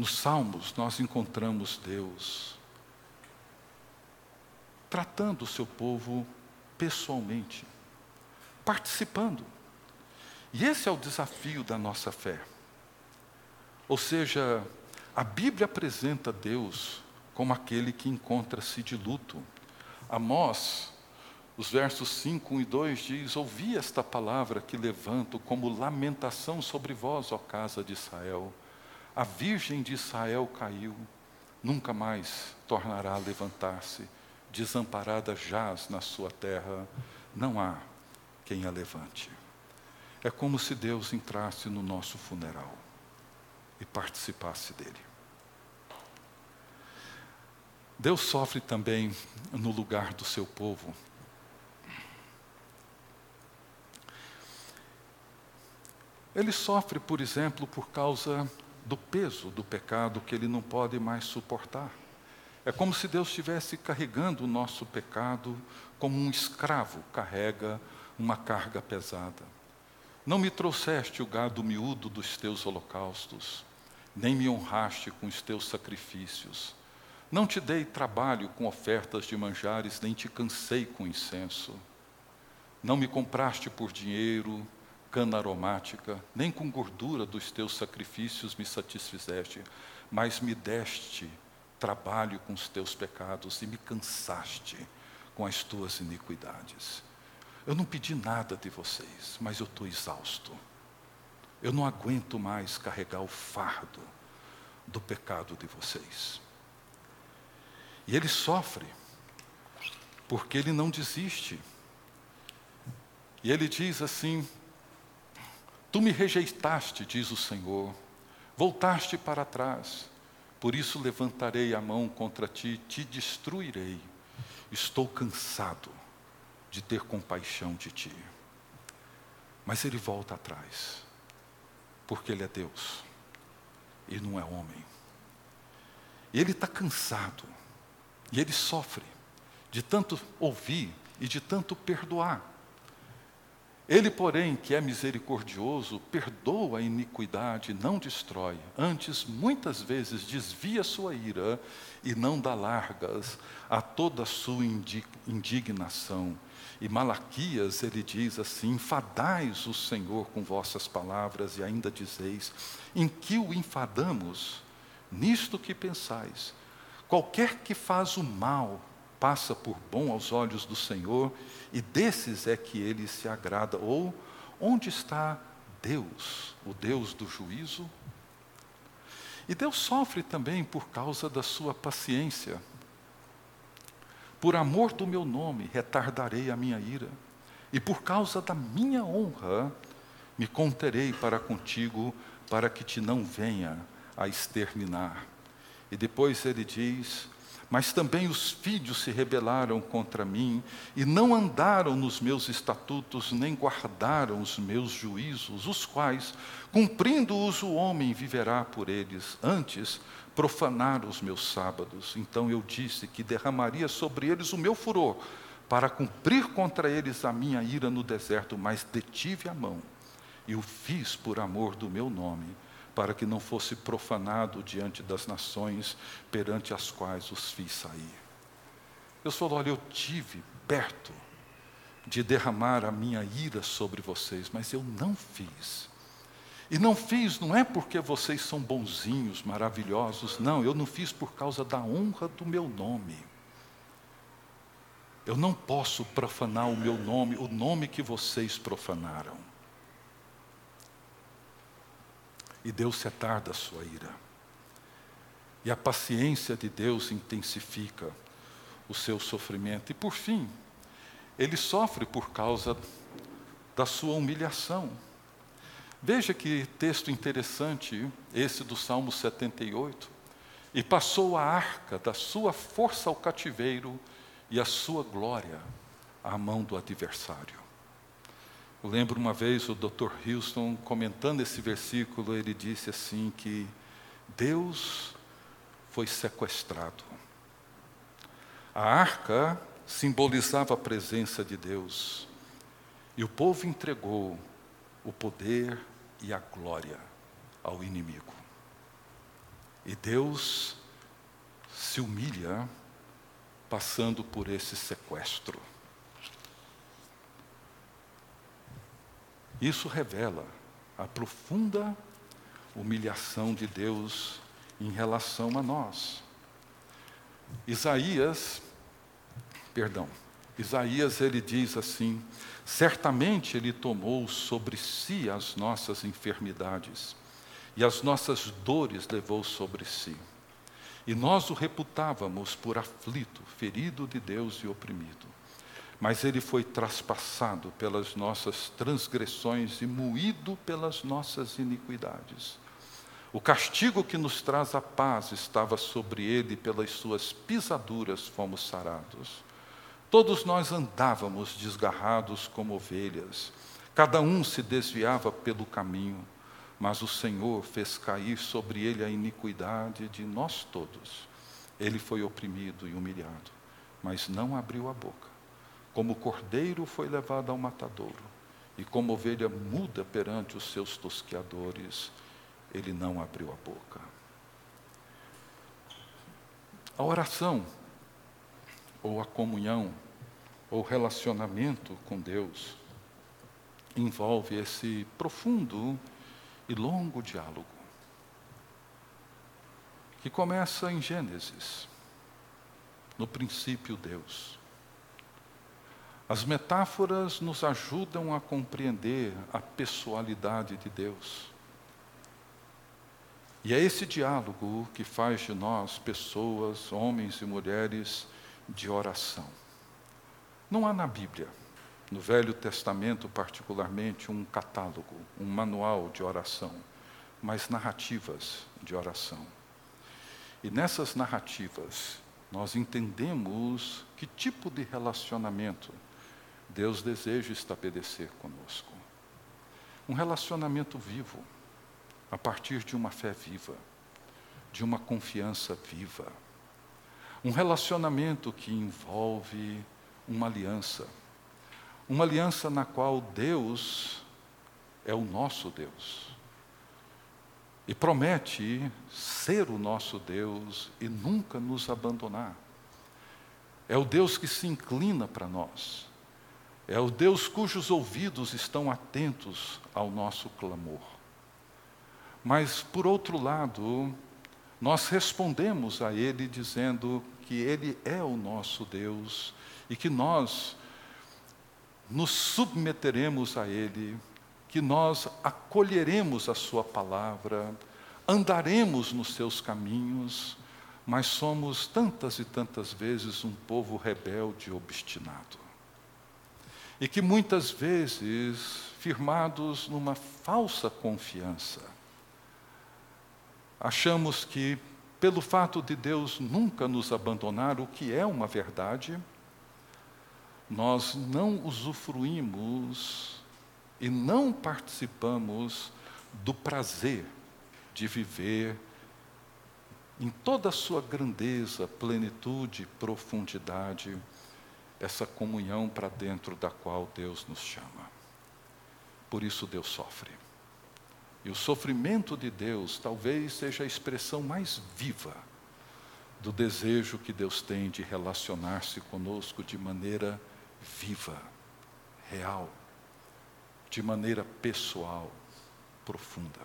Speaker 2: Nos Salmos, nós encontramos Deus tratando o seu povo pessoalmente, participando. E esse é o desafio da nossa fé. Ou seja, a Bíblia apresenta Deus como aquele que encontra-se de luto. Amós, os versos 5 e 2 diz: Ouvi esta palavra que levanto como lamentação sobre vós, ó casa de Israel. A virgem de Israel caiu, nunca mais tornará a levantar-se, desamparada jaz na sua terra, não há quem a levante. É como se Deus entrasse no nosso funeral e participasse dele. Deus sofre também no lugar do seu povo. Ele sofre, por exemplo, por causa do peso do pecado que ele não pode mais suportar. É como se Deus estivesse carregando o nosso pecado como um escravo carrega uma carga pesada. Não me trouxeste o gado miúdo dos teus holocaustos, nem me honraste com os teus sacrifícios. Não te dei trabalho com ofertas de manjares, nem te cansei com incenso. Não me compraste por dinheiro, cana aromática, nem com gordura dos teus sacrifícios me satisfizeste, mas me deste trabalho com os teus pecados e me cansaste com as tuas iniquidades. Eu não pedi nada de vocês, mas eu estou exausto. Eu não aguento mais carregar o fardo do pecado de vocês. E ele sofre, porque ele não desiste. E ele diz assim: Tu me rejeitaste, diz o Senhor, voltaste para trás, por isso levantarei a mão contra ti, te destruirei. Estou cansado de ter compaixão de ti. Mas ele volta atrás, porque ele é Deus e não é homem. Ele está cansado, e ele sofre de tanto ouvir e de tanto perdoar. Ele, porém, que é misericordioso, perdoa a iniquidade, não destrói. Antes, muitas vezes, desvia sua ira e não dá largas a toda sua indignação. E Malaquias, ele diz assim: Enfadais o Senhor com vossas palavras, e ainda dizeis: Em que o enfadamos? Nisto que pensais. Qualquer que faz o mal passa por bom aos olhos do Senhor, e desses é que ele se agrada. Ou onde está Deus, o Deus do juízo? E Deus sofre também por causa da sua paciência. Por amor do meu nome, retardarei a minha ira, e por causa da minha honra, me conterei para contigo, para que te não venha a exterminar. E depois ele diz: mas também os filhos se rebelaram contra mim e não andaram nos meus estatutos, nem guardaram os meus juízos, os quais, cumprindo-os, o homem viverá por eles. Antes, profanaram os meus sábados. Então eu disse que derramaria sobre eles o meu furor, para cumprir contra eles a minha ira no deserto, mas detive a mão e o fiz por amor do meu nome para que não fosse profanado diante das nações perante as quais os fiz sair. Deus falou: Olha, eu tive perto de derramar a minha ira sobre vocês, mas eu não fiz. E não fiz não é porque vocês são bonzinhos, maravilhosos, não, eu não fiz por causa da honra do meu nome. Eu não posso profanar o meu nome, o nome que vocês profanaram. E Deus se tarda a sua ira. E a paciência de Deus intensifica o seu sofrimento. E por fim, ele sofre por causa da sua humilhação. Veja que texto interessante esse do Salmo 78. E passou a arca da sua força ao cativeiro e a sua glória à mão do adversário. Eu lembro uma vez o Dr. Houston comentando esse versículo, ele disse assim que Deus foi sequestrado. A arca simbolizava a presença de Deus. E o povo entregou o poder e a glória ao inimigo. E Deus se humilha passando por esse sequestro. Isso revela a profunda humilhação de Deus em relação a nós. Isaías, perdão, Isaías ele diz assim: certamente ele tomou sobre si as nossas enfermidades e as nossas dores levou sobre si. E nós o reputávamos por aflito, ferido de Deus e oprimido mas ele foi traspassado pelas nossas transgressões e moído pelas nossas iniquidades. O castigo que nos traz a paz estava sobre ele, pelas suas pisaduras fomos sarados. Todos nós andávamos desgarrados como ovelhas, cada um se desviava pelo caminho, mas o Senhor fez cair sobre ele a iniquidade de nós todos. Ele foi oprimido e humilhado, mas não abriu a boca. Como cordeiro foi levado ao matadouro, e como ovelha muda perante os seus tosqueadores, ele não abriu a boca. A oração, ou a comunhão, ou relacionamento com Deus, envolve esse profundo e longo diálogo, que começa em Gênesis. No princípio, Deus. As metáforas nos ajudam a compreender a pessoalidade de Deus. E é esse diálogo que faz de nós pessoas, homens e mulheres de oração. Não há na Bíblia, no Velho Testamento particularmente, um catálogo, um manual de oração, mas narrativas de oração. E nessas narrativas, nós entendemos que tipo de relacionamento Deus deseja estabelecer conosco. Um relacionamento vivo, a partir de uma fé viva, de uma confiança viva. Um relacionamento que envolve uma aliança. uma aliança na qual Deus é o nosso Deus. E promete ser o nosso Deus e nunca nos abandonar. É o Deus que se inclina para nós. É o Deus cujos ouvidos estão atentos ao nosso clamor. Mas, por outro lado, nós respondemos a Ele dizendo que Ele é o nosso Deus e que nós nos submeteremos a Ele, que nós acolheremos a Sua palavra, andaremos nos seus caminhos, mas somos tantas e tantas vezes um povo rebelde e obstinado. E que muitas vezes, firmados numa falsa confiança, achamos que, pelo fato de Deus nunca nos abandonar, o que é uma verdade, nós não usufruímos e não participamos do prazer de viver em toda a sua grandeza, plenitude, profundidade, essa comunhão para dentro da qual Deus nos chama. Por isso Deus sofre. E o sofrimento de Deus talvez seja a expressão mais viva do desejo que Deus tem de relacionar-se conosco de maneira viva, real, de maneira pessoal, profunda.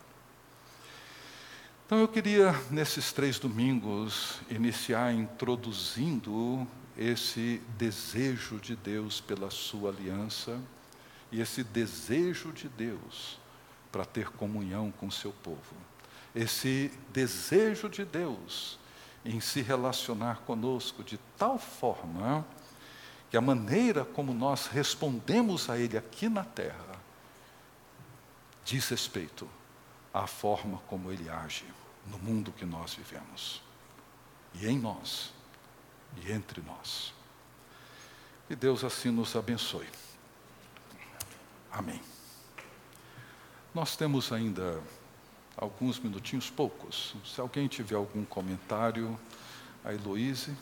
Speaker 2: Então eu queria, nesses três domingos, iniciar introduzindo esse desejo de Deus pela sua aliança e esse desejo de Deus para ter comunhão com o seu povo. Esse desejo de Deus em se relacionar conosco de tal forma que a maneira como nós respondemos a Ele aqui na terra diz respeito à forma como Ele age no mundo que nós vivemos, e em nós, e entre nós. Que Deus assim nos abençoe. Amém. Nós temos ainda alguns minutinhos, poucos. Se alguém tiver algum comentário, a Heloíse.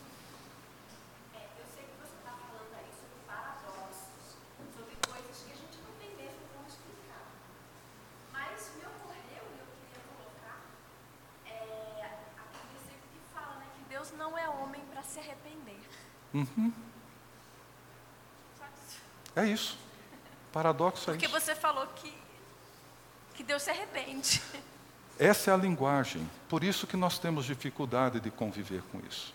Speaker 2: Uhum. É isso. Paradoxo
Speaker 3: é
Speaker 2: Porque
Speaker 3: isso. Porque você falou que, que Deus se arrepende.
Speaker 2: Essa é a linguagem. Por isso que nós temos dificuldade de conviver com isso.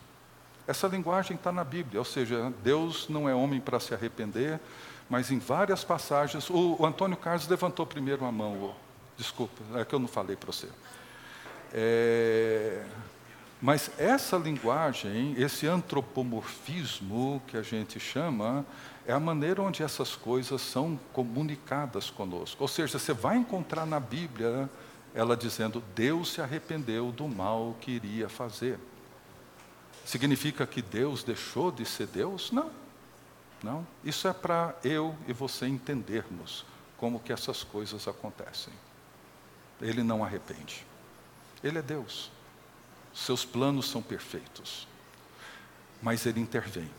Speaker 2: Essa linguagem está na Bíblia, ou seja, Deus não é homem para se arrepender, mas em várias passagens. O, o Antônio Carlos levantou primeiro a mão. O, desculpa, é que eu não falei para você. É, mas essa linguagem, esse antropomorfismo que a gente chama, é a maneira onde essas coisas são comunicadas conosco. Ou seja, você vai encontrar na Bíblia ela dizendo: Deus se arrependeu do mal que iria fazer. Significa que Deus deixou de ser Deus? Não. Não. Isso é para eu e você entendermos como que essas coisas acontecem. Ele não arrepende. Ele é Deus. Seus planos são perfeitos. Mas ele intervém.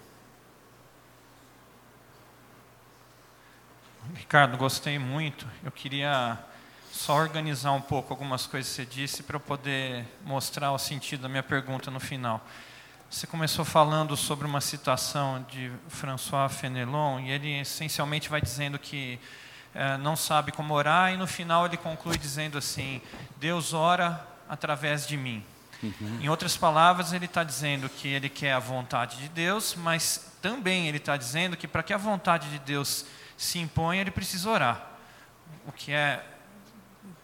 Speaker 4: Ricardo, gostei muito. Eu queria só organizar um pouco algumas coisas que você disse para eu poder mostrar o sentido da minha pergunta no final. Você começou falando sobre uma citação de François Fenelon e ele essencialmente vai dizendo que é, não sabe como orar e no final ele conclui dizendo assim: Deus ora através de mim. Uhum. Em outras palavras, ele está dizendo que ele quer a vontade de Deus, mas também ele está dizendo que para que a vontade de Deus se imponha, ele precisa orar. O que é,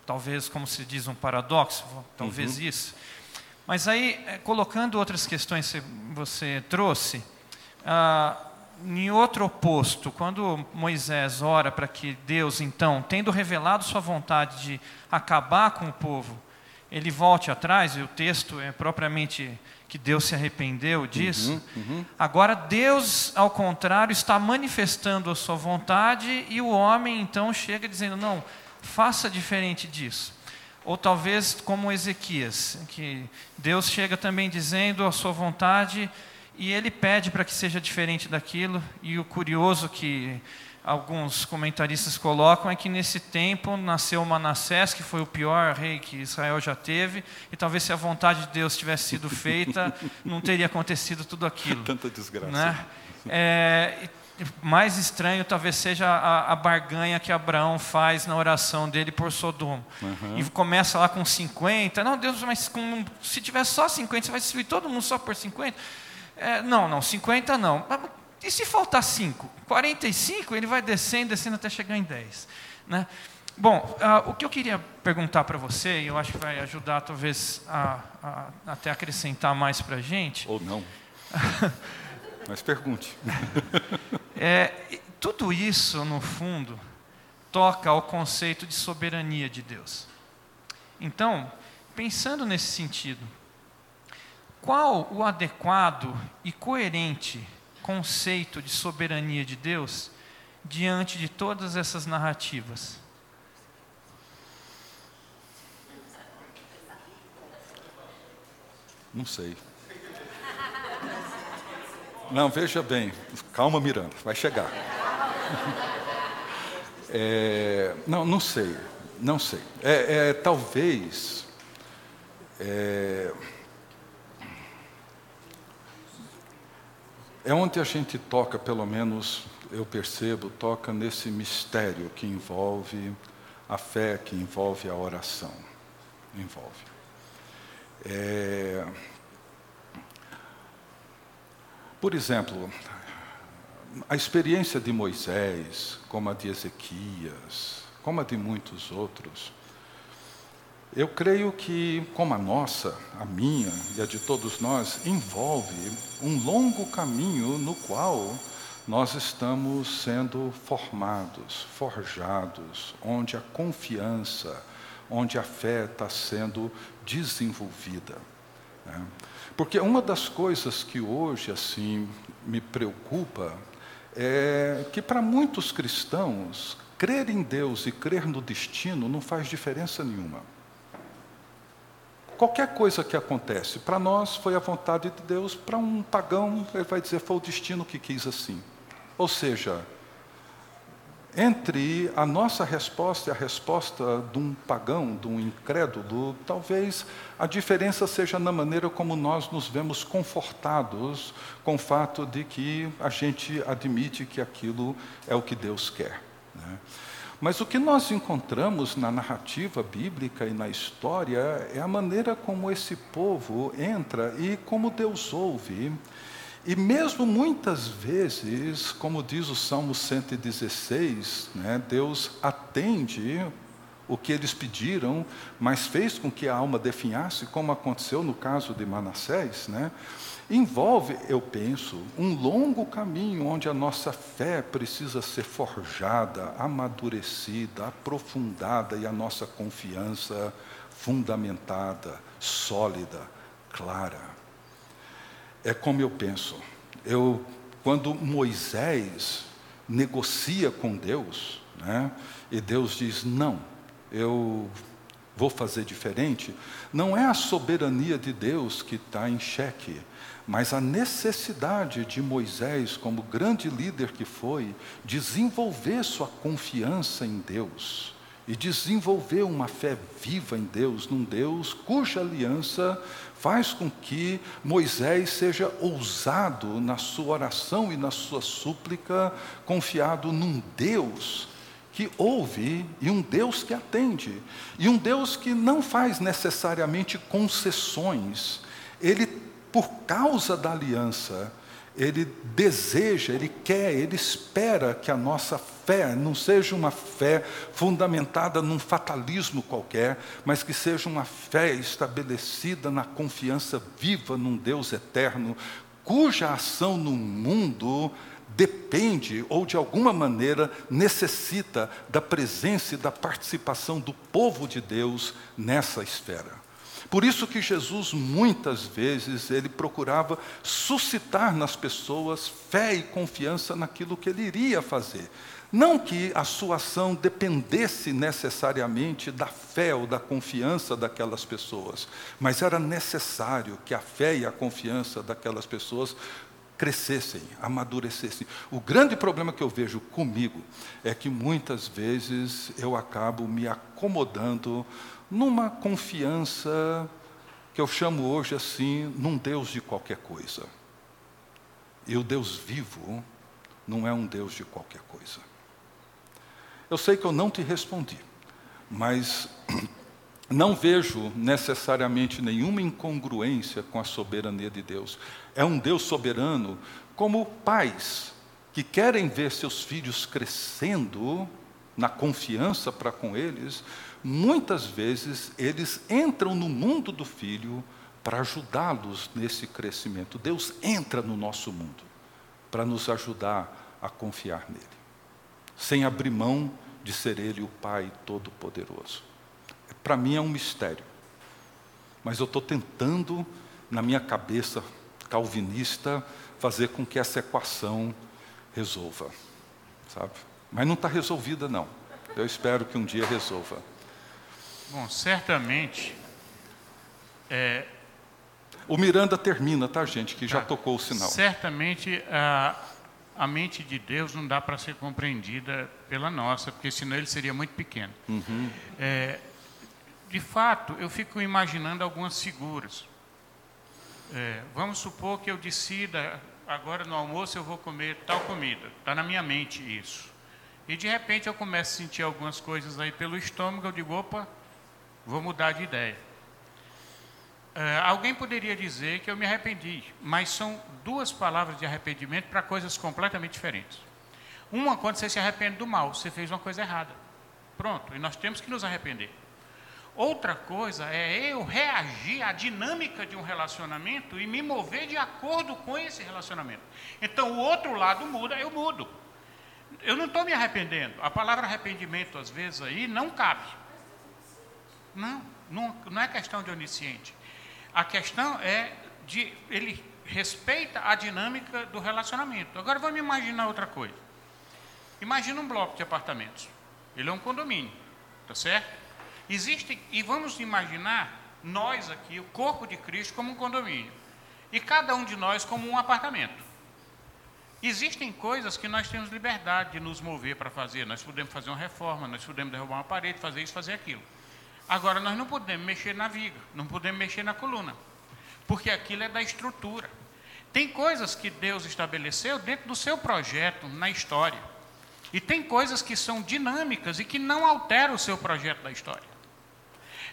Speaker 4: talvez, como se diz, um paradoxo, talvez uhum. isso. Mas aí, é, colocando outras questões que você trouxe, ah, em outro oposto, quando Moisés ora para que Deus, então, tendo revelado sua vontade de acabar com o povo, ele volte atrás, e o texto é propriamente que Deus se arrependeu disso. Uhum, uhum. Agora, Deus, ao contrário, está manifestando a sua vontade e o homem então chega dizendo: não, faça diferente disso. Ou talvez como Ezequias, que Deus chega também dizendo a sua vontade e ele pede para que seja diferente daquilo. E o curioso que alguns comentaristas colocam é que nesse tempo nasceu Manassés, que foi o pior rei que Israel já teve, e talvez se a vontade de Deus tivesse sido feita, não teria acontecido tudo aquilo.
Speaker 2: Tanta desgraça.
Speaker 4: Né? É, mais estranho talvez seja a, a, barganha que Abraão faz na oração dele por Sodoma. Uhum. E começa lá com 50. Não, Deus, mas com, se tiver só 50, você vai destruir todo mundo só por 50? É, não, não, 50 não. E se faltar 5? 45, ele vai descendo, descendo até chegar em 10. Né? Bom, uh, o que eu queria perguntar para você, e eu acho que vai ajudar talvez a, a até acrescentar mais para a gente.
Speaker 2: Ou não. Mas pergunte.
Speaker 4: é, tudo isso, no fundo, toca ao conceito de soberania de Deus. Então, pensando nesse sentido, qual o adequado e coerente conceito de soberania de Deus diante de todas essas narrativas?
Speaker 2: Não sei. Não, veja bem, calma, Miranda, vai chegar. É, não, não sei, não sei. É, é talvez. É, É onde a gente toca, pelo menos eu percebo, toca nesse mistério que envolve a fé, que envolve a oração. Envolve. É... Por exemplo, a experiência de Moisés, como a de Ezequias, como a de muitos outros, eu creio que, como a nossa, a minha e a de todos nós, envolve um longo caminho no qual nós estamos sendo formados, forjados, onde a confiança, onde a fé está sendo desenvolvida. Né? Porque uma das coisas que hoje assim me preocupa é que para muitos cristãos crer em Deus e crer no destino não faz diferença nenhuma. Qualquer coisa que acontece, para nós foi a vontade de Deus, para um pagão, ele vai dizer foi o destino que quis assim. Ou seja, entre a nossa resposta e a resposta de um pagão, de um incrédulo, talvez a diferença seja na maneira como nós nos vemos confortados com o fato de que a gente admite que aquilo é o que Deus quer. Né? Mas o que nós encontramos na narrativa bíblica e na história é a maneira como esse povo entra e como Deus ouve. E mesmo muitas vezes, como diz o Salmo 116, né, Deus atende o que eles pediram, mas fez com que a alma definhasse, como aconteceu no caso de Manassés, né? Envolve, eu penso, um longo caminho onde a nossa fé precisa ser forjada, amadurecida, aprofundada e a nossa confiança fundamentada, sólida, clara. É como eu penso. Eu, quando Moisés negocia com Deus, né, e Deus diz: não, eu vou fazer diferente, não é a soberania de Deus que está em xeque mas a necessidade de Moisés, como grande líder que foi, desenvolver sua confiança em Deus e desenvolver uma fé viva em Deus, num Deus cuja aliança faz com que Moisés seja ousado na sua oração e na sua súplica, confiado num Deus que ouve e um Deus que atende, e um Deus que não faz necessariamente concessões, ele por causa da aliança, ele deseja, ele quer, ele espera que a nossa fé não seja uma fé fundamentada num fatalismo qualquer, mas que seja uma fé estabelecida na confiança viva num Deus eterno, cuja ação no mundo depende ou de alguma maneira necessita da presença e da participação do povo de Deus nessa esfera. Por isso que Jesus muitas vezes ele procurava suscitar nas pessoas fé e confiança naquilo que ele iria fazer. Não que a sua ação dependesse necessariamente da fé ou da confiança daquelas pessoas, mas era necessário que a fé e a confiança daquelas pessoas crescessem, amadurecessem. O grande problema que eu vejo comigo é que muitas vezes eu acabo me acomodando numa confiança que eu chamo hoje assim, num Deus de qualquer coisa. E o Deus vivo não é um Deus de qualquer coisa. Eu sei que eu não te respondi, mas não vejo necessariamente nenhuma incongruência com a soberania de Deus. É um Deus soberano, como pais que querem ver seus filhos crescendo na confiança para com eles, muitas vezes eles entram no mundo do filho para ajudá-los nesse crescimento. Deus entra no nosso mundo para nos ajudar a confiar nele, sem abrir mão de ser Ele o Pai Todo-Poderoso. Para mim é um mistério, mas eu estou tentando, na minha cabeça calvinista, fazer com que essa equação resolva, sabe? Mas não está resolvida, não. Eu espero que um dia resolva.
Speaker 5: Bom, certamente. É...
Speaker 2: O Miranda termina, tá, gente? Que já tá. tocou o sinal.
Speaker 5: Certamente a, a mente de Deus não dá para ser compreendida pela nossa, porque senão ele seria muito pequeno. Uhum. É, de fato, eu fico imaginando algumas figuras. É, vamos supor que eu decida, agora no almoço eu vou comer tal comida. Está na minha mente isso. E de repente eu começo a sentir algumas coisas aí pelo estômago, eu digo, opa, vou mudar de ideia. É, alguém poderia dizer que eu me arrependi, mas são duas palavras de arrependimento para coisas completamente diferentes. Uma, quando você se arrepende do mal, você fez uma coisa errada. Pronto, e nós temos que nos arrepender. Outra coisa é eu reagir à dinâmica de um relacionamento e me mover de acordo com esse relacionamento. Então, o outro lado muda, eu mudo. Eu não estou me arrependendo. A palavra arrependimento, às vezes, aí não cabe. Não, não, não é questão de onisciente. A questão é de ele respeita a dinâmica do relacionamento. Agora vamos imaginar outra coisa. Imagina um bloco de apartamentos. Ele é um condomínio, tá certo? Existem e vamos imaginar nós aqui, o corpo de Cristo como um condomínio e cada um de nós como um apartamento. Existem coisas que nós temos liberdade de nos mover para fazer. Nós podemos fazer uma reforma, nós podemos derrubar uma parede, fazer isso, fazer aquilo. Agora, nós não podemos mexer na viga, não podemos mexer na coluna, porque aquilo é da estrutura. Tem coisas que Deus estabeleceu dentro do seu projeto, na história. E tem coisas que são dinâmicas e que não alteram o seu projeto da história.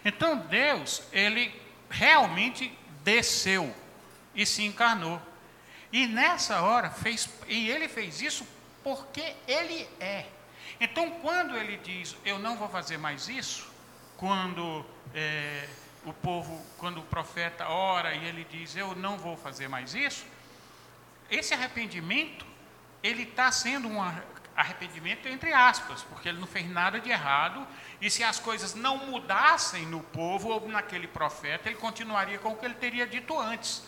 Speaker 5: Então, Deus, ele realmente desceu e se encarnou. E nessa hora fez, e ele fez isso porque ele é. Então, quando ele diz, eu não vou fazer mais isso, quando é, o povo, quando o profeta ora e ele diz, eu não vou fazer mais isso, esse arrependimento, ele está sendo um arrependimento entre aspas, porque ele não fez nada de errado, e se as coisas não mudassem no povo ou naquele profeta, ele continuaria com o que ele teria dito antes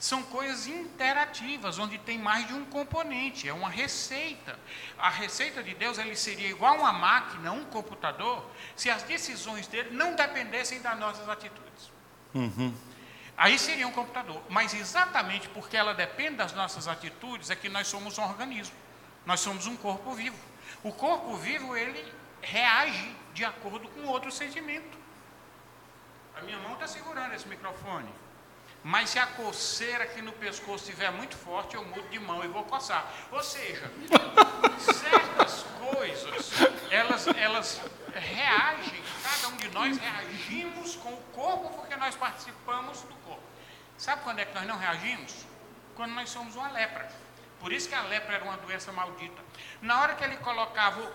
Speaker 5: são coisas interativas, onde tem mais de um componente, é uma receita. A receita de Deus ele seria igual uma máquina, um computador, se as decisões dele não dependessem das nossas atitudes. Uhum. Aí seria um computador. Mas exatamente porque ela depende das nossas atitudes, é que nós somos um organismo. Nós somos um corpo vivo. O corpo vivo, ele reage de acordo com outro sentimento. A minha mão está segurando esse microfone. Mas se a coceira aqui no pescoço estiver muito forte, eu mudo de mão e vou coçar. Ou seja, certas coisas, elas, elas reagem, cada um de nós reagimos com o corpo porque nós participamos do corpo. Sabe quando é que nós não reagimos? Quando nós somos uma lepra. Por isso que a lepra era uma doença maldita. Na hora que ele colocava,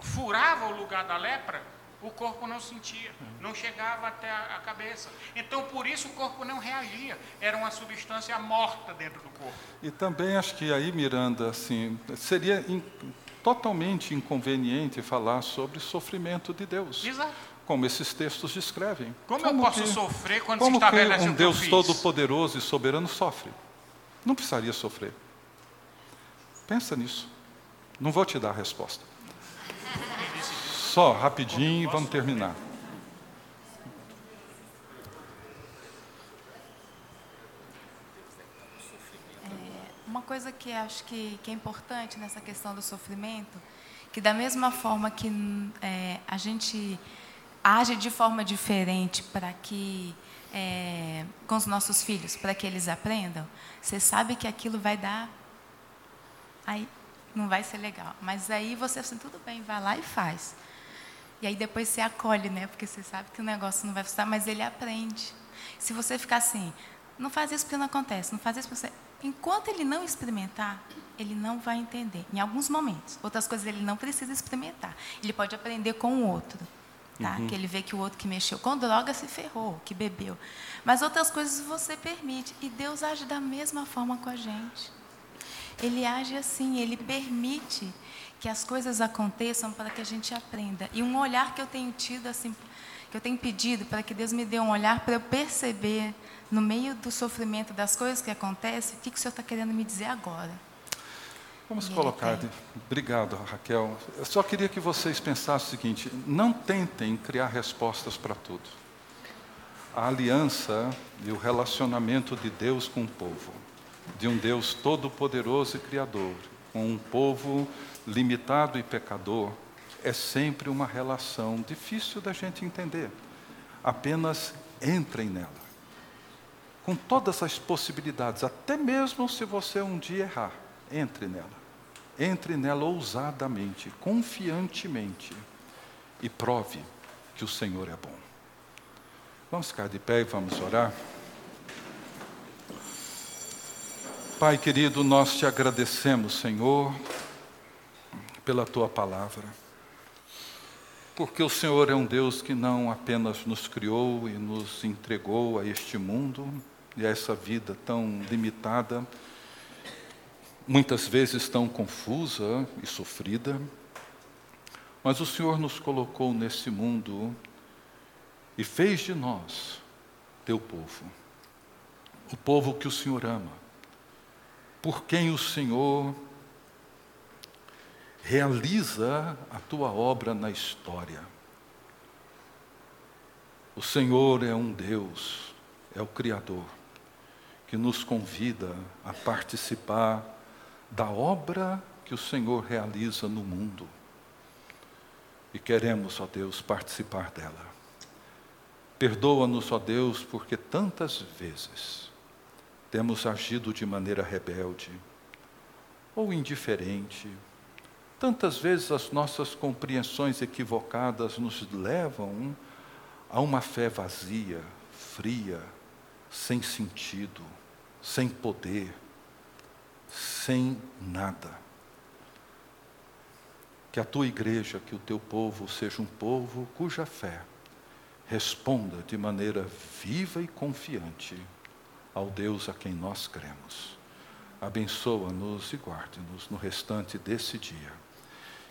Speaker 5: furava o lugar da lepra, o corpo não sentia, não chegava até a, cabeça. Então, por isso, o corpo não reagia. Era uma substância morta dentro do corpo.
Speaker 2: E também acho que aí, Miranda, assim, seria in, totalmente inconveniente falar sobre sofrimento de Deus.
Speaker 5: Exato.
Speaker 2: Como esses textos descrevem.
Speaker 5: Como, como eu posso que, sofrer quando
Speaker 2: como
Speaker 5: se estabelece
Speaker 2: que um Deus todo-poderoso e soberano sofre? Não precisaria sofrer. Pensa nisso. Não vou te dar a resposta. Só, rapidinho, vamos terminar.
Speaker 6: É, uma coisa que acho que, que é importante nessa questão do sofrimento, que da mesma forma que é, a gente age de forma diferente para que é, com os nossos filhos, para que eles aprendam, você sabe que aquilo vai dar, aí não vai ser legal. Mas aí você assim, tudo bem, vai lá e faz. E aí depois você acolhe, né? Porque você sabe que o negócio não vai funcionar, mas ele aprende. Se você ficar assim, não faz isso porque não acontece, não faz isso porque você... Enquanto ele não experimentar, ele não vai entender. Em alguns momentos. Outras coisas ele não precisa experimentar. Ele pode aprender com o outro. Tá? Uhum. Que ele vê que o outro que mexeu com droga se ferrou, que bebeu. Mas outras coisas você permite. E Deus age da mesma forma com a gente. Ele age assim, ele permite que as coisas aconteçam para que a gente aprenda. E um olhar que eu tenho tido, assim, que eu tenho pedido para que Deus me dê um olhar para eu perceber, no meio do sofrimento das coisas que acontecem, o que, que o Senhor está querendo me dizer agora.
Speaker 2: Vamos colocar. Obrigado, Raquel. Eu só queria que vocês pensassem o seguinte: não tentem criar respostas para tudo. A aliança e o relacionamento de Deus com o povo, de um Deus todo-poderoso e criador, com um povo limitado e pecador, é sempre uma relação difícil da gente entender. Apenas entrem nela. Com todas as possibilidades, até mesmo se você um dia errar, entre nela. Entre nela ousadamente, confiantemente e prove que o Senhor é bom. Vamos ficar de pé e vamos orar. Pai querido, nós te agradecemos, Senhor, pela tua palavra. Porque o Senhor é um Deus que não apenas nos criou e nos entregou a este mundo e a essa vida tão limitada, muitas vezes tão confusa e sofrida, mas o Senhor nos colocou nesse mundo e fez de nós teu povo, o povo que o Senhor ama, por quem o Senhor realiza a tua obra na história. O Senhor é um Deus, é o Criador, que nos convida a participar da obra que o Senhor realiza no mundo. E queremos, ó Deus, participar dela. Perdoa-nos, ó Deus, porque tantas vezes temos agido de maneira rebelde ou indiferente. Tantas vezes as nossas compreensões equivocadas nos levam a uma fé vazia, fria, sem sentido, sem poder sem nada. Que a tua igreja, que o teu povo seja um povo cuja fé responda de maneira viva e confiante ao Deus a quem nós cremos. Abençoa-nos e guarde-nos no restante desse dia.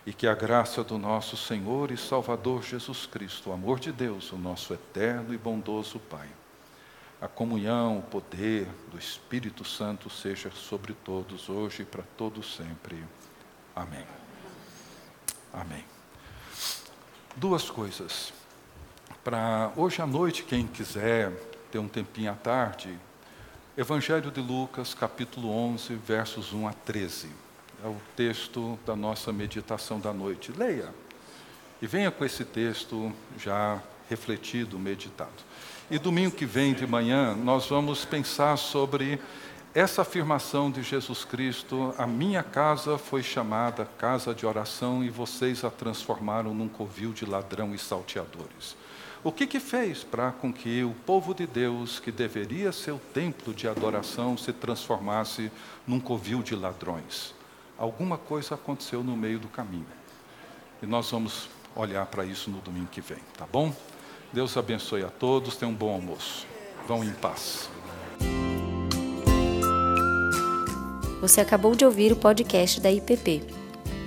Speaker 2: E que a graça do nosso Senhor e Salvador Jesus Cristo, o amor de Deus, o nosso eterno e bondoso Pai, a comunhão, o poder do Espírito Santo seja sobre todos, hoje e para todos sempre. Amém. Amém. Duas coisas. Para hoje à noite, quem quiser ter um tempinho à tarde, Evangelho de Lucas, capítulo 11, versos 1 a 13. É o texto da nossa meditação da noite. Leia. E venha com esse texto já refletido, meditado. E domingo que vem de manhã, nós vamos pensar sobre essa afirmação de Jesus Cristo: a minha casa foi chamada casa de oração e vocês a transformaram num covil de ladrão e salteadores. O que que fez para com que o povo de Deus, que deveria ser o templo de adoração, se transformasse num covil de ladrões? Alguma coisa aconteceu no meio do caminho. E nós vamos olhar para isso no domingo que vem, tá bom? Deus abençoe a todos, tenham um bom almoço. Vão em paz.
Speaker 1: Você acabou de ouvir o podcast da IPP.